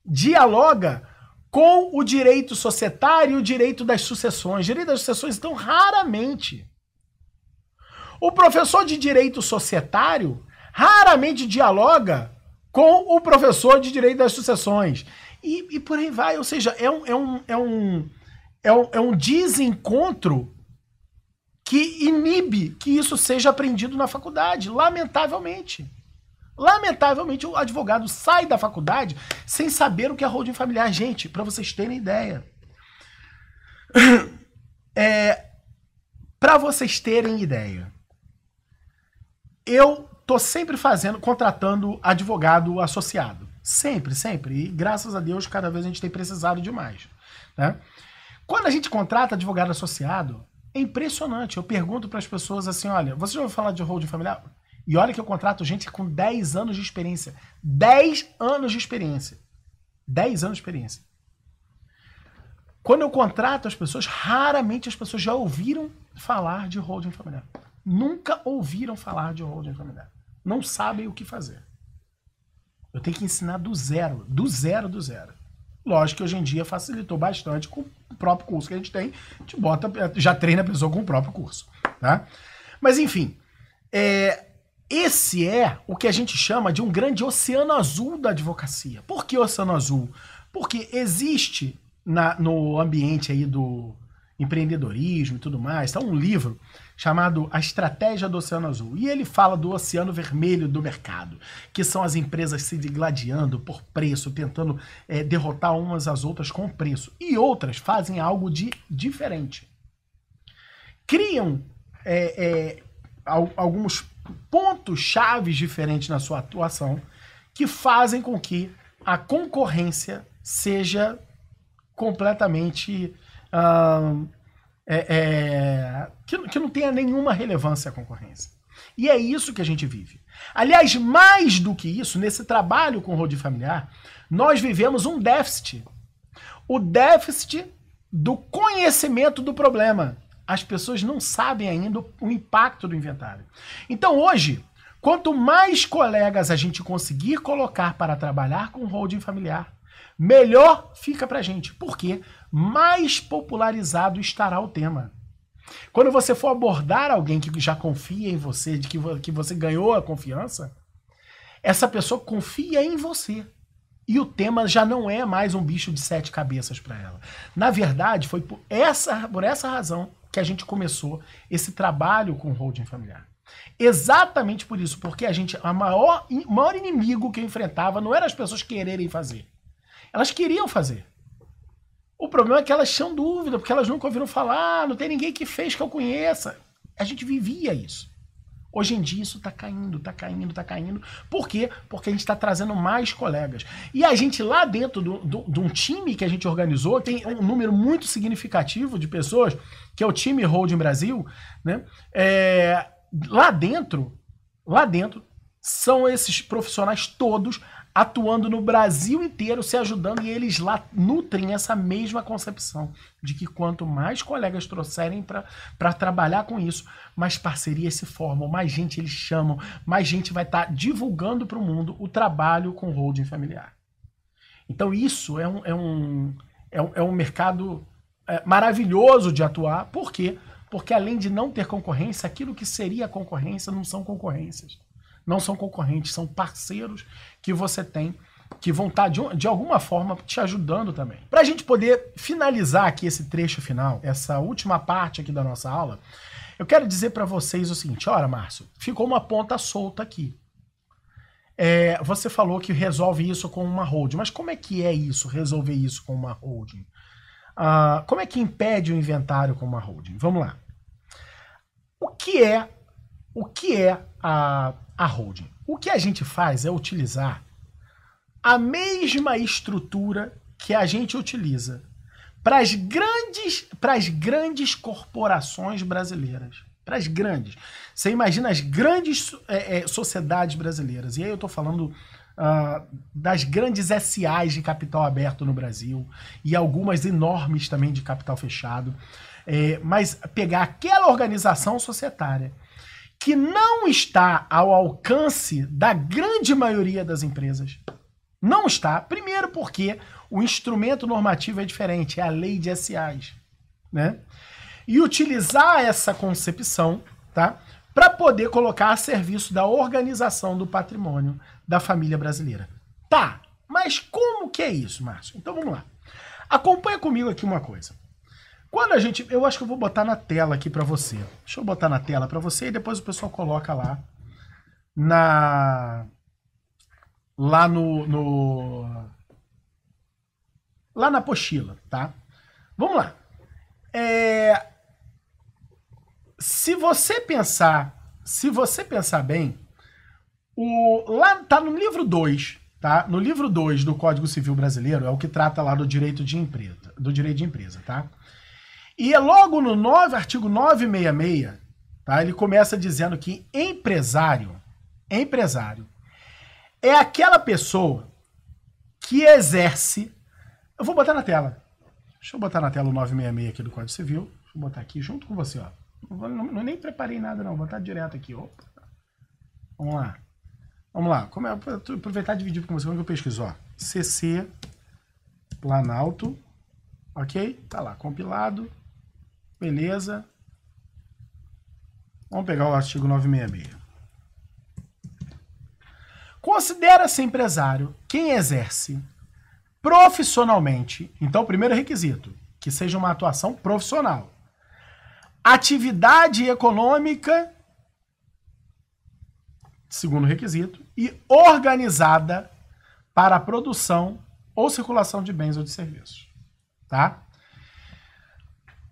[SPEAKER 1] dialoga com o direito societário e o direito das sucessões. Direito das sucessões, então, raramente. O professor de direito societário raramente dialoga com o professor de direito das sucessões. E, e por aí vai. Ou seja, é um, é um, é um, é um, é um desencontro que inibe que isso seja aprendido na faculdade, lamentavelmente. Lamentavelmente, o advogado sai da faculdade sem saber o que é holding familiar. Gente, para vocês terem ideia. É, para vocês terem ideia, eu tô sempre fazendo, contratando advogado associado. Sempre, sempre. E graças a Deus, cada vez a gente tem precisado demais. Né? Quando a gente contrata advogado associado, é impressionante. Eu pergunto para as pessoas assim: olha, você já ouviu falar de holding familiar? E olha que eu contrato gente com 10 anos de experiência. 10 anos de experiência. 10 anos de experiência. Quando eu contrato as pessoas, raramente as pessoas já ouviram falar de holding familiar. Nunca ouviram falar de holding familiar. Não sabem o que fazer. Eu tenho que ensinar do zero, do zero, do zero. Lógico que hoje em dia facilitou bastante com o próprio curso que a gente tem. A gente bota, já treina a pessoa com o próprio curso. Tá? Mas enfim, é, esse é o que a gente chama de um grande oceano azul da advocacia. Por que oceano azul? Porque existe na, no ambiente aí do empreendedorismo e tudo mais, tá um livro chamado A Estratégia do Oceano Azul. E ele fala do oceano vermelho do mercado, que são as empresas se gladiando por preço, tentando é, derrotar umas às outras com preço. E outras fazem algo de diferente. Criam é, é, alguns pontos chaves diferentes na sua atuação que fazem com que a concorrência seja completamente é, é, que, que não tenha nenhuma relevância a concorrência. E é isso que a gente vive. Aliás, mais do que isso, nesse trabalho com o familiar, nós vivemos um déficit. O déficit do conhecimento do problema as pessoas não sabem ainda o impacto do inventário. Então hoje, quanto mais colegas a gente conseguir colocar para trabalhar com holding familiar, melhor fica para a gente, porque mais popularizado estará o tema. Quando você for abordar alguém que já confia em você, de que, que você ganhou a confiança, essa pessoa confia em você. E o tema já não é mais um bicho de sete cabeças para ela. Na verdade, foi por essa, por essa razão que a gente começou esse trabalho com holding familiar. Exatamente por isso, porque a gente, a maior, o maior inimigo que eu enfrentava não era as pessoas quererem fazer. Elas queriam fazer. O problema é que elas tinham dúvida, porque elas nunca ouviram falar, não tem ninguém que fez que eu conheça. A gente vivia isso. Hoje em dia isso está caindo, está caindo, está caindo. Por quê? Porque a gente está trazendo mais colegas. E a gente lá dentro de um time que a gente organizou, tem um número muito significativo de pessoas, que é o time Holding Brasil, né? É, lá dentro, lá dentro, são esses profissionais todos atuando no Brasil inteiro, se ajudando, e eles lá nutrem essa mesma concepção de que quanto mais colegas trouxerem para trabalhar com isso, mais parcerias se formam, mais gente eles chamam, mais gente vai estar tá divulgando para o mundo o trabalho com holding familiar. Então isso é um, é um, é um, é um mercado é, maravilhoso de atuar, por quê? Porque além de não ter concorrência, aquilo que seria concorrência não são concorrências não são concorrentes, são parceiros que você tem que vão estar tá de, de alguma forma te ajudando também. Para a gente poder finalizar aqui esse trecho final, essa última parte aqui da nossa aula, eu quero dizer para vocês o seguinte: olha, Márcio, ficou uma ponta solta aqui. É, você falou que resolve isso com uma holding, mas como é que é isso, resolver isso com uma holding? Ah, como é que impede o inventário com uma holding? Vamos lá. O que é o que é a, a holding? O que a gente faz é utilizar a mesma estrutura que a gente utiliza para as grandes, para as grandes corporações brasileiras. Para as grandes. Você imagina as grandes é, é, sociedades brasileiras. E aí eu estou falando uh, das grandes SAs de capital aberto no Brasil e algumas enormes também de capital fechado. É, mas pegar aquela organização societária que não está ao alcance da grande maioria das empresas. Não está. Primeiro porque o instrumento normativo é diferente, é a lei de SAs, né? E utilizar essa concepção, tá? Para poder colocar a serviço da organização do patrimônio da família brasileira. Tá, mas como que é isso, Márcio? Então vamos lá. Acompanha comigo aqui uma coisa. Quando a gente, eu acho que eu vou botar na tela aqui para você. Deixa eu botar na tela para você e depois o pessoal coloca lá na lá no, no lá na pochila, tá? Vamos lá. É, se você pensar, se você pensar bem, o, lá tá no livro 2, tá? No livro 2 do Código Civil Brasileiro é o que trata lá do direito de empresa, do direito de empresa, tá? E é logo no 9, artigo 966, tá? Ele começa dizendo que empresário, empresário é aquela pessoa que exerce. Eu vou botar na tela. Deixa eu botar na tela o 966 aqui do Código Civil. Deixa eu botar aqui junto com você, ó. Não, não, nem preparei nada, não. Vou botar direto aqui. Opa. Vamos lá. Vamos lá. Como é, aproveitar e dividir com você. Como é eu pesquiso? Ó, CC Planalto. Ok? Tá lá, compilado. Beleza. Vamos pegar o artigo 966. Considera-se empresário quem exerce profissionalmente. Então, primeiro requisito, que seja uma atuação profissional. Atividade econômica, segundo requisito, e organizada para a produção ou circulação de bens ou de serviços. Tá?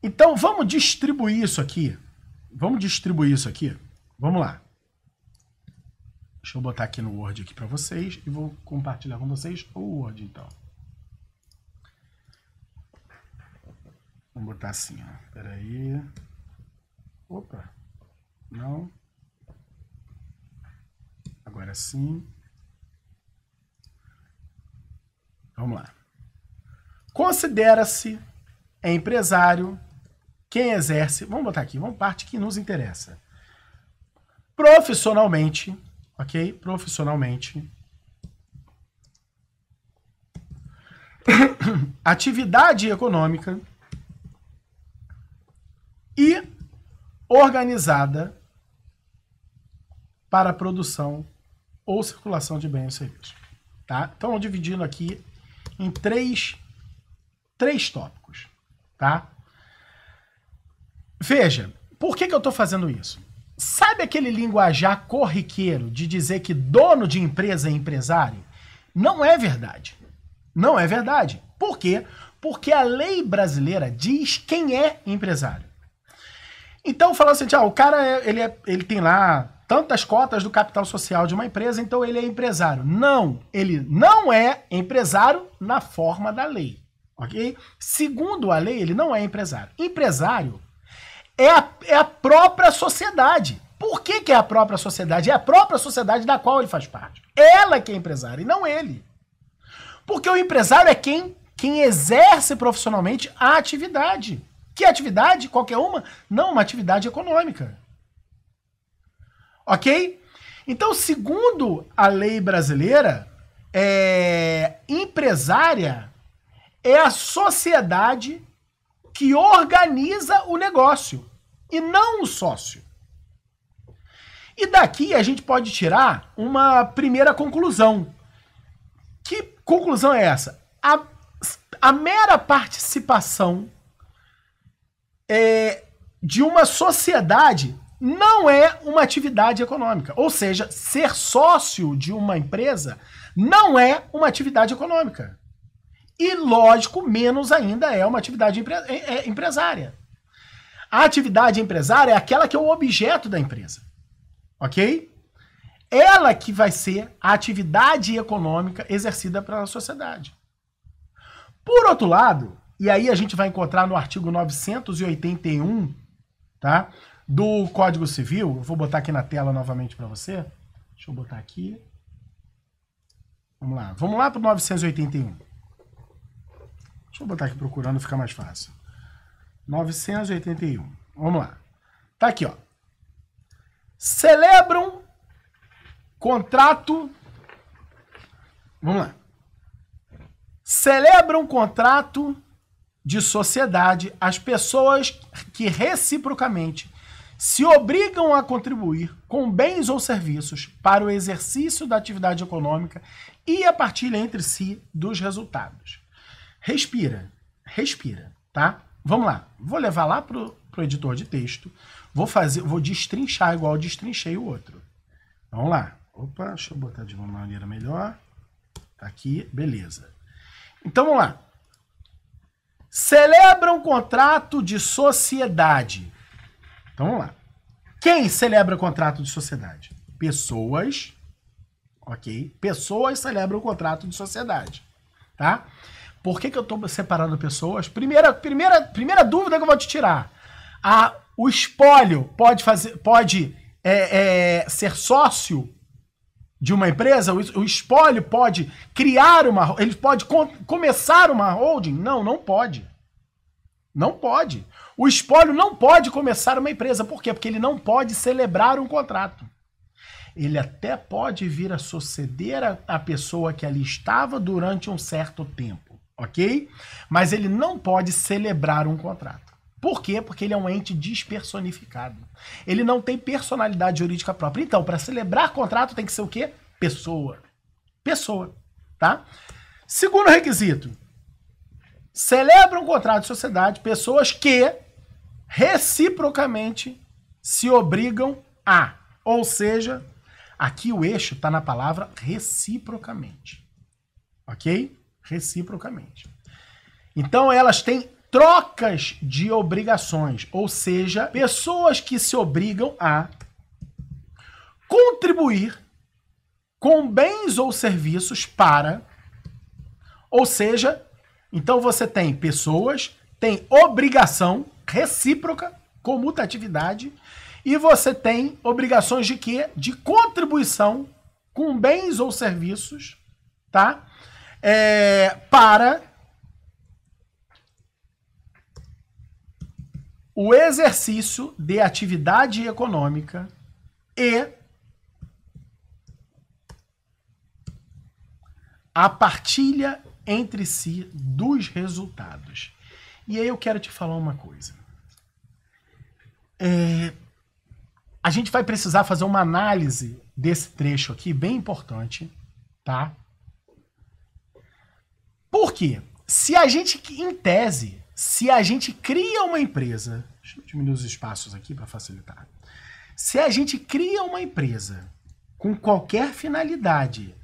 [SPEAKER 1] Então, vamos distribuir isso aqui. Vamos distribuir isso aqui. Vamos lá. Deixa eu botar aqui no Word aqui para vocês e vou compartilhar com vocês o Word, então. Vamos botar assim, ó. Espera aí. Opa. Não. Agora sim. Vamos lá. Considera-se empresário quem exerce, vamos botar aqui, vamos parte que nos interessa. Profissionalmente ok? Profissionalmente. Atividade econômica e organizada para produção ou circulação de bens e serviços. Tá? Então, dividindo aqui em três, três tópicos. Tá? Veja, por que, que eu estou fazendo isso? Sabe aquele linguajar corriqueiro de dizer que dono de empresa é empresário? Não é verdade. Não é verdade. Por quê? Porque a lei brasileira diz quem é empresário. Então, falando assim, ah, o cara é, ele, é, ele tem lá tantas cotas do capital social de uma empresa, então ele é empresário. Não, ele não é empresário na forma da lei, ok? Segundo a lei, ele não é empresário. Empresário é a, é a própria sociedade. Por que, que é a própria sociedade? É a própria sociedade da qual ele faz parte. Ela que é empresária e não ele. Porque o empresário é quem, quem exerce profissionalmente a atividade. Que atividade? Qualquer uma? Não, uma atividade econômica. Ok? Então, segundo a lei brasileira, é, empresária é a sociedade que organiza o negócio e não o sócio. E daqui a gente pode tirar uma primeira conclusão. Que conclusão é essa? A, a mera participação é, de uma sociedade não é uma atividade econômica. Ou seja, ser sócio de uma empresa não é uma atividade econômica. E, lógico, menos ainda é uma atividade empre é, é empresária. A atividade empresária é aquela que é o objeto da empresa. Ok? Ela que vai ser a atividade econômica exercida pela sociedade. Por outro lado, e aí a gente vai encontrar no artigo 981, tá? Do Código Civil, eu vou botar aqui na tela novamente para você. Deixa eu botar aqui. Vamos lá. Vamos lá para o 981. Deixa eu botar aqui procurando, fica mais fácil. 981. Vamos lá. Tá aqui, ó. celebram contrato. Vamos lá. Celebram contrato de sociedade as pessoas que reciprocamente se obrigam a contribuir com bens ou serviços para o exercício da atividade econômica e a partilha entre si dos resultados. Respira, respira, tá? Vamos lá. Vou levar lá pro, pro editor de texto. Vou fazer, vou destrinchar igual destrinchei o outro. Vamos lá. Opa, deixa eu botar de uma maneira melhor. Tá aqui, beleza. Então vamos lá. Celebra um contrato de sociedade. Então vamos lá. Quem celebra contrato de sociedade? Pessoas. Ok? Pessoas celebram o contrato de sociedade. Tá? Por que, que eu estou separando pessoas? Primeira, primeira, primeira dúvida que eu vou te tirar. A, o espólio pode fazer, pode é, é, ser sócio de uma empresa? O, o espólio pode criar uma, ele pode com, começar uma holding? Não, não pode. Não pode. O espólio não pode começar uma empresa. Por quê? Porque ele não pode celebrar um contrato. Ele até pode vir a suceder a, a pessoa que ali estava durante um certo tempo, ok? Mas ele não pode celebrar um contrato. Por quê? Porque ele é um ente despersonificado. Ele não tem personalidade jurídica própria. Então, para celebrar contrato tem que ser o quê? Pessoa. Pessoa, tá? Segundo requisito, celebram um contrato de sociedade pessoas que reciprocamente se obrigam a. Ou seja, aqui o eixo está na palavra reciprocamente. Ok? Reciprocamente. Então elas têm trocas de obrigações, ou seja, pessoas que se obrigam a contribuir com bens ou serviços para, ou seja, então você tem pessoas, tem obrigação recíproca, comutatividade, e você tem obrigações de quê? De contribuição com bens ou serviços, tá? É, para o exercício de atividade econômica e a partilha entre si dos resultados. E aí eu quero te falar uma coisa. É, a gente vai precisar fazer uma análise desse trecho aqui, bem importante, tá? Por quê? Se a gente, em tese, se a gente cria uma empresa, deixa eu diminuir os espaços aqui para facilitar. Se a gente cria uma empresa com qualquer finalidade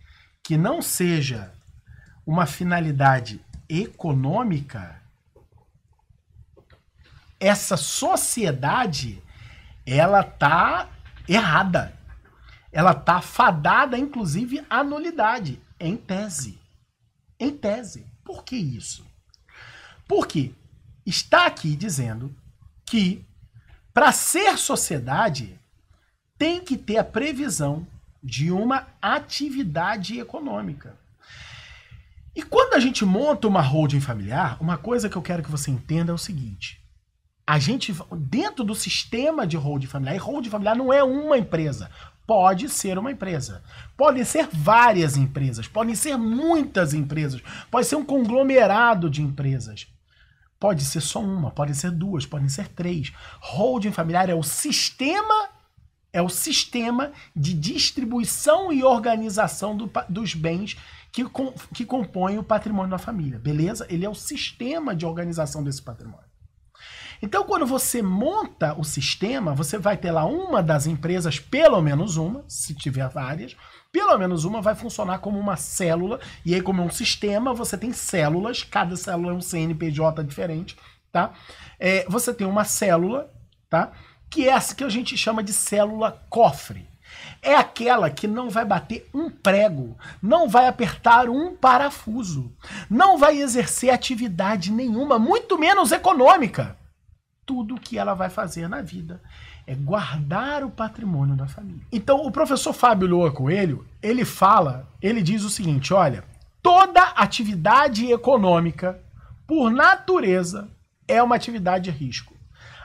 [SPEAKER 1] que não seja uma finalidade econômica, essa sociedade ela tá errada. Ela tá fadada, inclusive, à nulidade, em tese. Em tese. Por que isso? Porque está aqui dizendo que para ser sociedade tem que ter a previsão de uma atividade econômica. E quando a gente monta uma holding familiar, uma coisa que eu quero que você entenda é o seguinte: a gente, dentro do sistema de holding familiar, e holding familiar não é uma empresa, pode ser uma empresa. Podem ser várias empresas, podem ser muitas empresas, pode ser um conglomerado de empresas. Pode ser só uma, pode ser duas, podem ser três. Holding familiar é o sistema é o sistema de distribuição e organização do, dos bens que, com, que compõem o patrimônio da família, beleza? Ele é o sistema de organização desse patrimônio. Então, quando você monta o sistema, você vai ter lá uma das empresas, pelo menos uma, se tiver várias, pelo menos uma vai funcionar como uma célula, e aí, como é um sistema, você tem células, cada célula é um CNPJ diferente, tá? É, você tem uma célula, tá? Que é essa que a gente chama de célula cofre é aquela que não vai bater um prego, não vai apertar um parafuso, não vai exercer atividade nenhuma, muito menos econômica. Tudo que ela vai fazer na vida é guardar o patrimônio da família. Então, o professor Fábio Loa Coelho, ele fala, ele diz o seguinte, olha, toda atividade econômica, por natureza, é uma atividade de risco.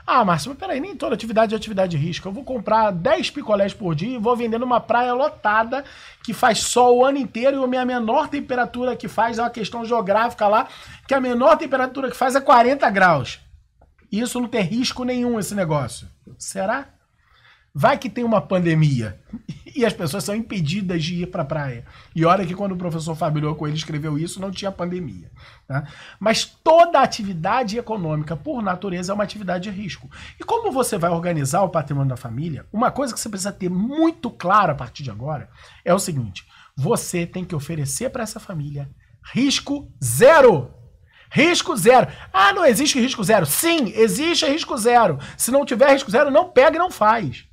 [SPEAKER 1] Ah, Márcio, mas peraí, nem toda atividade é atividade de risco. Eu vou comprar 10 picolés por dia e vou vender numa praia lotada que faz sol o ano inteiro e a minha menor temperatura que faz é uma questão geográfica lá, que a menor temperatura que faz é 40 graus. Isso não tem risco nenhum, esse negócio. Será? Vai que tem uma pandemia e as pessoas são impedidas de ir para a praia. E olha que quando o professor Fábio Coelho escreveu isso, não tinha pandemia. Tá? Mas toda atividade econômica, por natureza, é uma atividade de risco. E como você vai organizar o patrimônio da família, uma coisa que você precisa ter muito claro a partir de agora é o seguinte: você tem que oferecer para essa família risco zero. Risco zero. Ah, não existe risco zero. Sim, existe risco zero. Se não tiver risco zero, não pega e não faz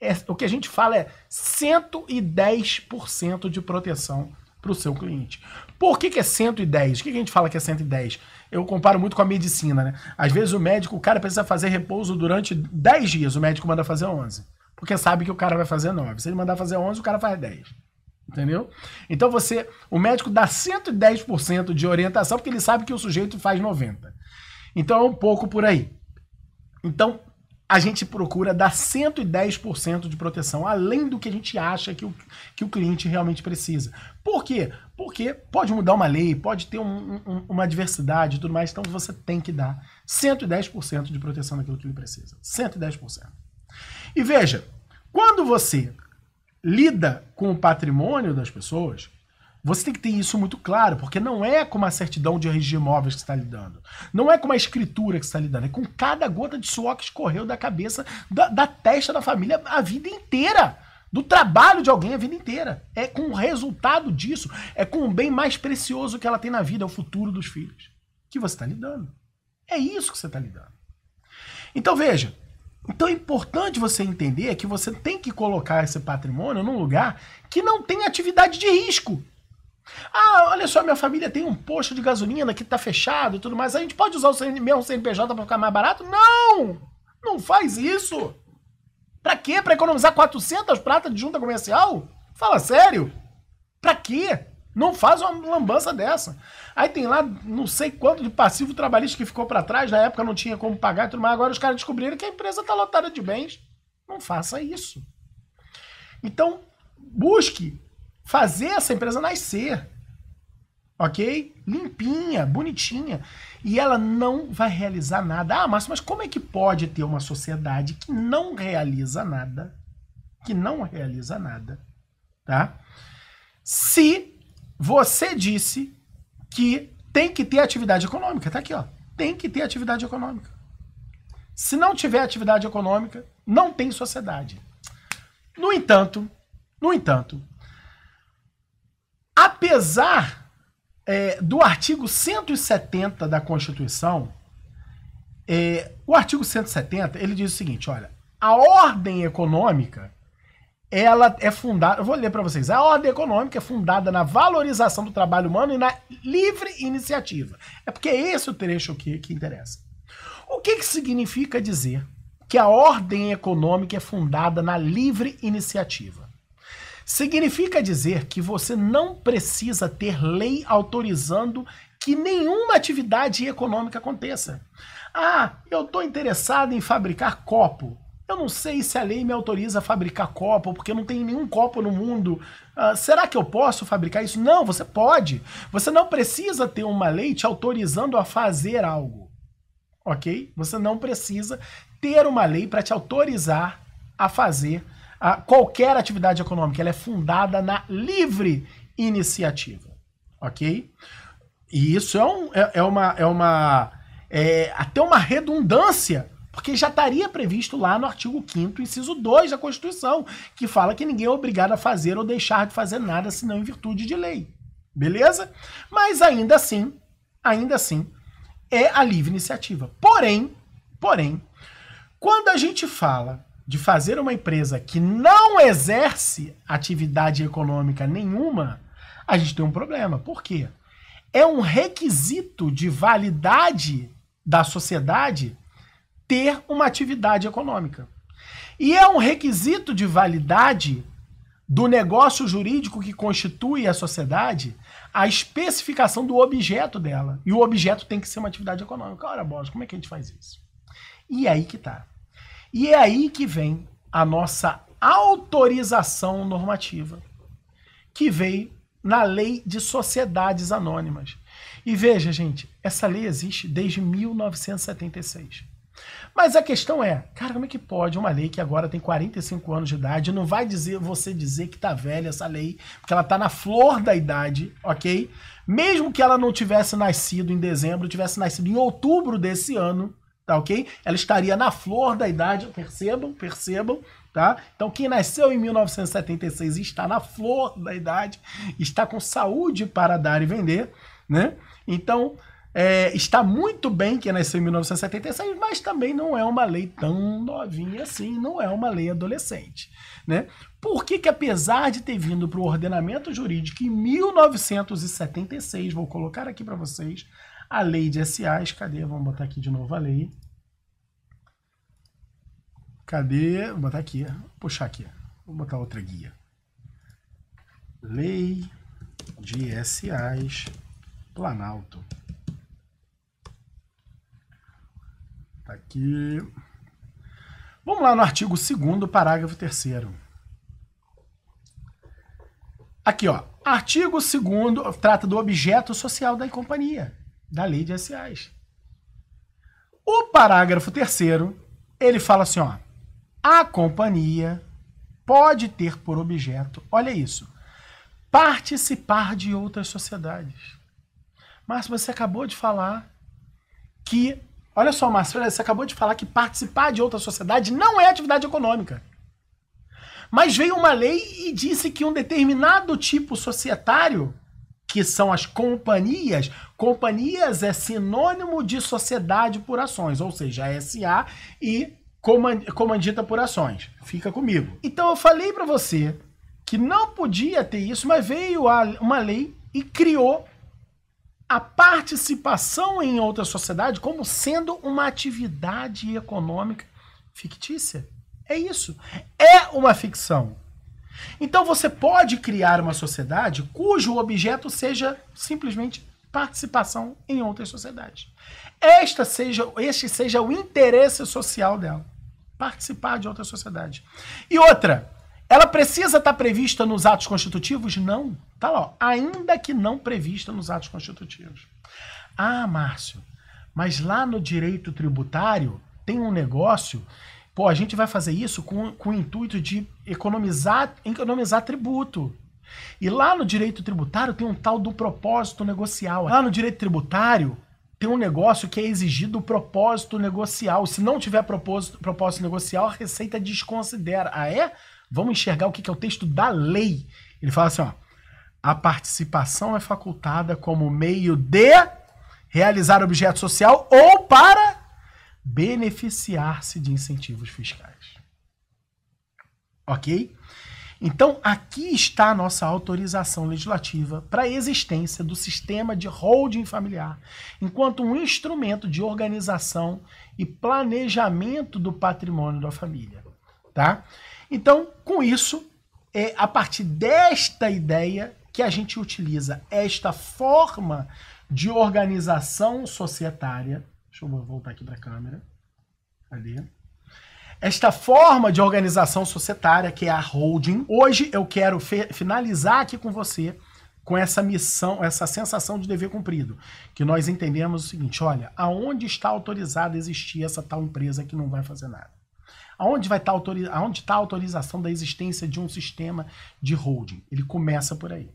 [SPEAKER 1] é, o que a gente fala é 110% de proteção para o seu cliente. Por que, que é 110? O que, que a gente fala que é 110? Eu comparo muito com a medicina, né? Às vezes o médico, o cara precisa fazer repouso durante 10 dias, o médico manda fazer 11. Porque sabe que o cara vai fazer 9. Se ele mandar fazer 11, o cara faz 10. Entendeu? Então você, o médico dá 110% de orientação porque ele sabe que o sujeito faz 90. Então é um pouco por aí. Então, a gente procura dar 110% de proteção, além do que a gente acha que o, que o cliente realmente precisa. Por quê? Porque pode mudar uma lei, pode ter um, um, uma diversidade e tudo mais, então você tem que dar 110% de proteção daquilo que ele precisa. 110%. E veja, quando você lida com o patrimônio das pessoas, você tem que ter isso muito claro, porque não é com uma certidão de de imóveis que está lidando. Não é com uma escritura que está lidando. É com cada gota de suor que escorreu da cabeça, da, da testa da família a vida inteira. Do trabalho de alguém a vida inteira. É com o resultado disso. É com o bem mais precioso que ela tem na vida, é o futuro dos filhos. Que você está lidando. É isso que você está lidando. Então veja. Então é importante você entender que você tem que colocar esse patrimônio num lugar que não tem atividade de risco. Ah, olha só, minha família tem um posto de gasolina que tá fechado e tudo mais. A gente pode usar o mesmo CNPJ para ficar mais barato? Não! Não faz isso! Pra quê? Pra economizar 400 pratas de junta comercial? Fala sério! Pra quê? Não faz uma lambança dessa. Aí tem lá não sei quanto de passivo trabalhista que ficou para trás, na época não tinha como pagar e tudo mais. Agora os caras descobriram que a empresa tá lotada de bens. Não faça isso. Então, busque fazer essa empresa nascer. Ok? Limpinha, bonitinha. E ela não vai realizar nada. Ah, Márcio, mas como é que pode ter uma sociedade que não realiza nada? Que não realiza nada, tá? Se você disse que tem que ter atividade econômica, tá aqui, ó. Tem que ter atividade econômica. Se não tiver atividade econômica, não tem sociedade. No entanto, no entanto, Apesar é, do artigo 170 da Constituição, é, o artigo 170 ele diz o seguinte: olha, a ordem econômica ela é fundada, eu vou ler para vocês, a ordem econômica é fundada na valorização do trabalho humano e na livre iniciativa. É porque é esse o trecho que, que interessa. O que, que significa dizer que a ordem econômica é fundada na livre iniciativa? Significa dizer que você não precisa ter lei autorizando que nenhuma atividade econômica aconteça. Ah, eu estou interessado em fabricar copo. Eu não sei se a lei me autoriza a fabricar copo, porque não tem nenhum copo no mundo. Ah, será que eu posso fabricar isso? Não, você pode. Você não precisa ter uma lei te autorizando a fazer algo. Ok? Você não precisa ter uma lei para te autorizar a fazer a qualquer atividade econômica, ela é fundada na livre iniciativa, ok? E isso é, um, é, é uma, é uma é, até uma redundância, porque já estaria previsto lá no artigo 5 inciso 2 da Constituição, que fala que ninguém é obrigado a fazer ou deixar de fazer nada senão em virtude de lei. Beleza? Mas ainda assim, ainda assim, é a livre iniciativa. Porém, porém, quando a gente fala de fazer uma empresa que não exerce atividade econômica nenhuma, a gente tem um problema. Por quê? É um requisito de validade da sociedade ter uma atividade econômica. E é um requisito de validade do negócio jurídico que constitui a sociedade a especificação do objeto dela. E o objeto tem que ser uma atividade econômica. Ora, bosta, como é que a gente faz isso? E é aí que tá. E é aí que vem a nossa autorização normativa, que veio na Lei de Sociedades Anônimas. E veja, gente, essa lei existe desde 1976. Mas a questão é, cara, como é que pode uma lei que agora tem 45 anos de idade, não vai dizer você dizer que tá velha essa lei, porque ela tá na flor da idade, ok? Mesmo que ela não tivesse nascido em dezembro, tivesse nascido em outubro desse ano, tá ok? Ela estaria na flor da idade, percebam, percebam, tá? Então quem nasceu em 1976 está na flor da idade, está com saúde para dar e vender, né? Então, é, está muito bem que nasceu em 1976, mas também não é uma lei tão novinha assim, não é uma lei adolescente. Né? Por que, que apesar de ter vindo para o ordenamento jurídico em 1976, vou colocar aqui para vocês, a lei de SAs, cadê? Vamos botar aqui de novo a lei. Cadê? Vou botar aqui, vou puxar aqui, vou botar outra guia. Lei de SAs Planalto. Tá aqui. Vamos lá no artigo 2 parágrafo 3 Aqui, ó. Artigo 2 trata do objeto social da companhia, da lei de SAs. O parágrafo 3 ele fala assim, ó. A companhia pode ter por objeto, olha isso, participar de outras sociedades. Mas você acabou de falar que Olha só, Márcio, você acabou de falar que participar de outra sociedade não é atividade econômica. Mas veio uma lei e disse que um determinado tipo societário, que são as companhias, companhias é sinônimo de sociedade por ações, ou seja, SA e comandita por ações. Fica comigo. Então eu falei para você que não podia ter isso, mas veio uma lei e criou a participação em outra sociedade como sendo uma atividade econômica fictícia. É isso. É uma ficção. Então você pode criar uma sociedade cujo objeto seja simplesmente participação em outras sociedades. Esta seja, este seja o interesse social dela. Participar de outra sociedade. E outra, ela precisa estar prevista nos atos constitutivos? Não. Tá lá, ó. ainda que não prevista nos atos constitutivos. Ah, Márcio, mas lá no direito tributário tem um negócio. Pô, a gente vai fazer isso com, com o intuito de economizar, economizar tributo. E lá no direito tributário tem um tal do propósito negocial. Lá no direito tributário tem um negócio que é exigido o propósito negocial. Se não tiver propósito, propósito negocial, a Receita desconsidera. Ah, é? Vamos enxergar o que é o texto da lei. Ele fala assim, ó, a participação é facultada como meio de realizar objeto social ou para beneficiar-se de incentivos fiscais. Ok? Então, aqui está a nossa autorização legislativa para a existência do sistema de holding familiar, enquanto um instrumento de organização e planejamento do patrimônio da família. Tá? Então, com isso, é a partir desta ideia que a gente utiliza esta forma de organização societária. Deixa eu voltar aqui para a câmera. Ali. Esta forma de organização societária, que é a holding. Hoje eu quero finalizar aqui com você com essa missão, essa sensação de dever cumprido, que nós entendemos o seguinte, olha, aonde está autorizada a existir essa tal empresa que não vai fazer nada? Aonde vai estar está a autorização da existência de um sistema de holding? Ele começa por aí.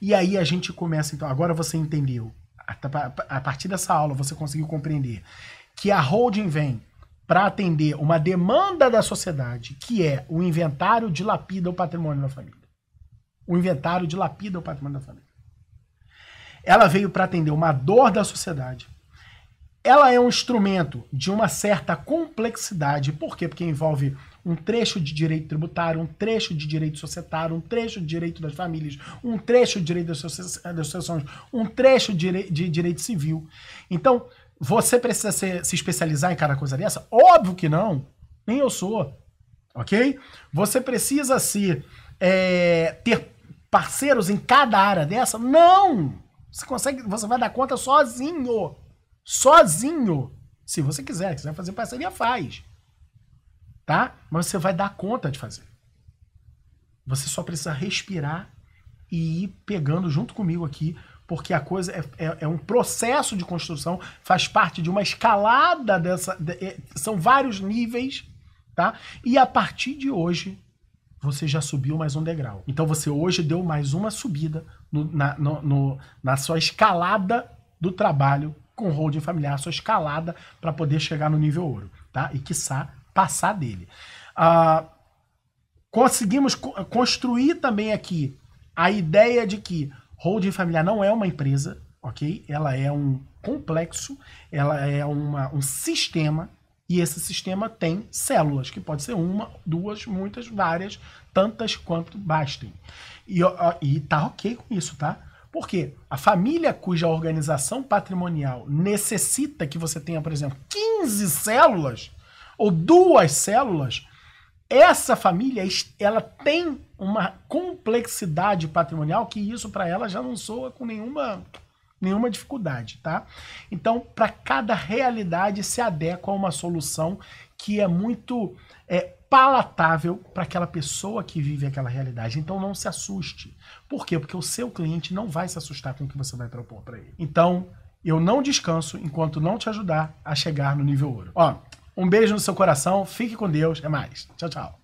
[SPEAKER 1] E aí a gente começa, então, agora você entendeu. A partir dessa aula você conseguiu compreender que a holding vem para atender uma demanda da sociedade, que é o inventário dilapida o patrimônio da família. O inventário dilapida o patrimônio da família. Ela veio para atender uma dor da sociedade, ela é um instrumento de uma certa complexidade. Por quê? Porque envolve um trecho de direito tributário, um trecho de direito societário, um trecho de direito das famílias, um trecho de direito das associações, um trecho de, direito civil. Então, você precisa se, se especializar em cada coisa dessa? Óbvio que não. Nem eu sou. Ok? Você precisa se é, ter parceiros em cada área dessa? Não! Você consegue, você vai dar conta sozinho sozinho. Se você quiser, quiser fazer parceria, faz. Tá? Mas você vai dar conta de fazer. Você só precisa respirar e ir pegando junto comigo aqui, porque a coisa é, é, é um processo de construção, faz parte de uma escalada dessa. De, é, são vários níveis, tá? E a partir de hoje, você já subiu mais um degrau. Então você hoje deu mais uma subida no, na, no, no, na sua escalada do trabalho com holding familiar, sua escalada para poder chegar no nível ouro, tá? E quiçá passar dele. Ah, conseguimos co construir também aqui a ideia de que holding familiar não é uma empresa, ok? Ela é um complexo, ela é uma, um sistema e esse sistema tem células, que pode ser uma, duas, muitas, várias, tantas quanto bastem. E, e tá ok com isso, tá? Porque a família cuja organização patrimonial necessita que você tenha, por exemplo, 15 células ou duas células, essa família ela tem uma complexidade patrimonial que isso para ela já não soa com nenhuma nenhuma dificuldade, tá? Então, para cada realidade se adequa a uma solução que é muito é, palatável para aquela pessoa que vive aquela realidade. Então não se assuste. Por quê? Porque o seu cliente não vai se assustar com o que você vai propor para ele. Então, eu não descanso enquanto não te ajudar a chegar no nível ouro. Ó, um beijo no seu coração, fique com Deus, é mais. Tchau, tchau.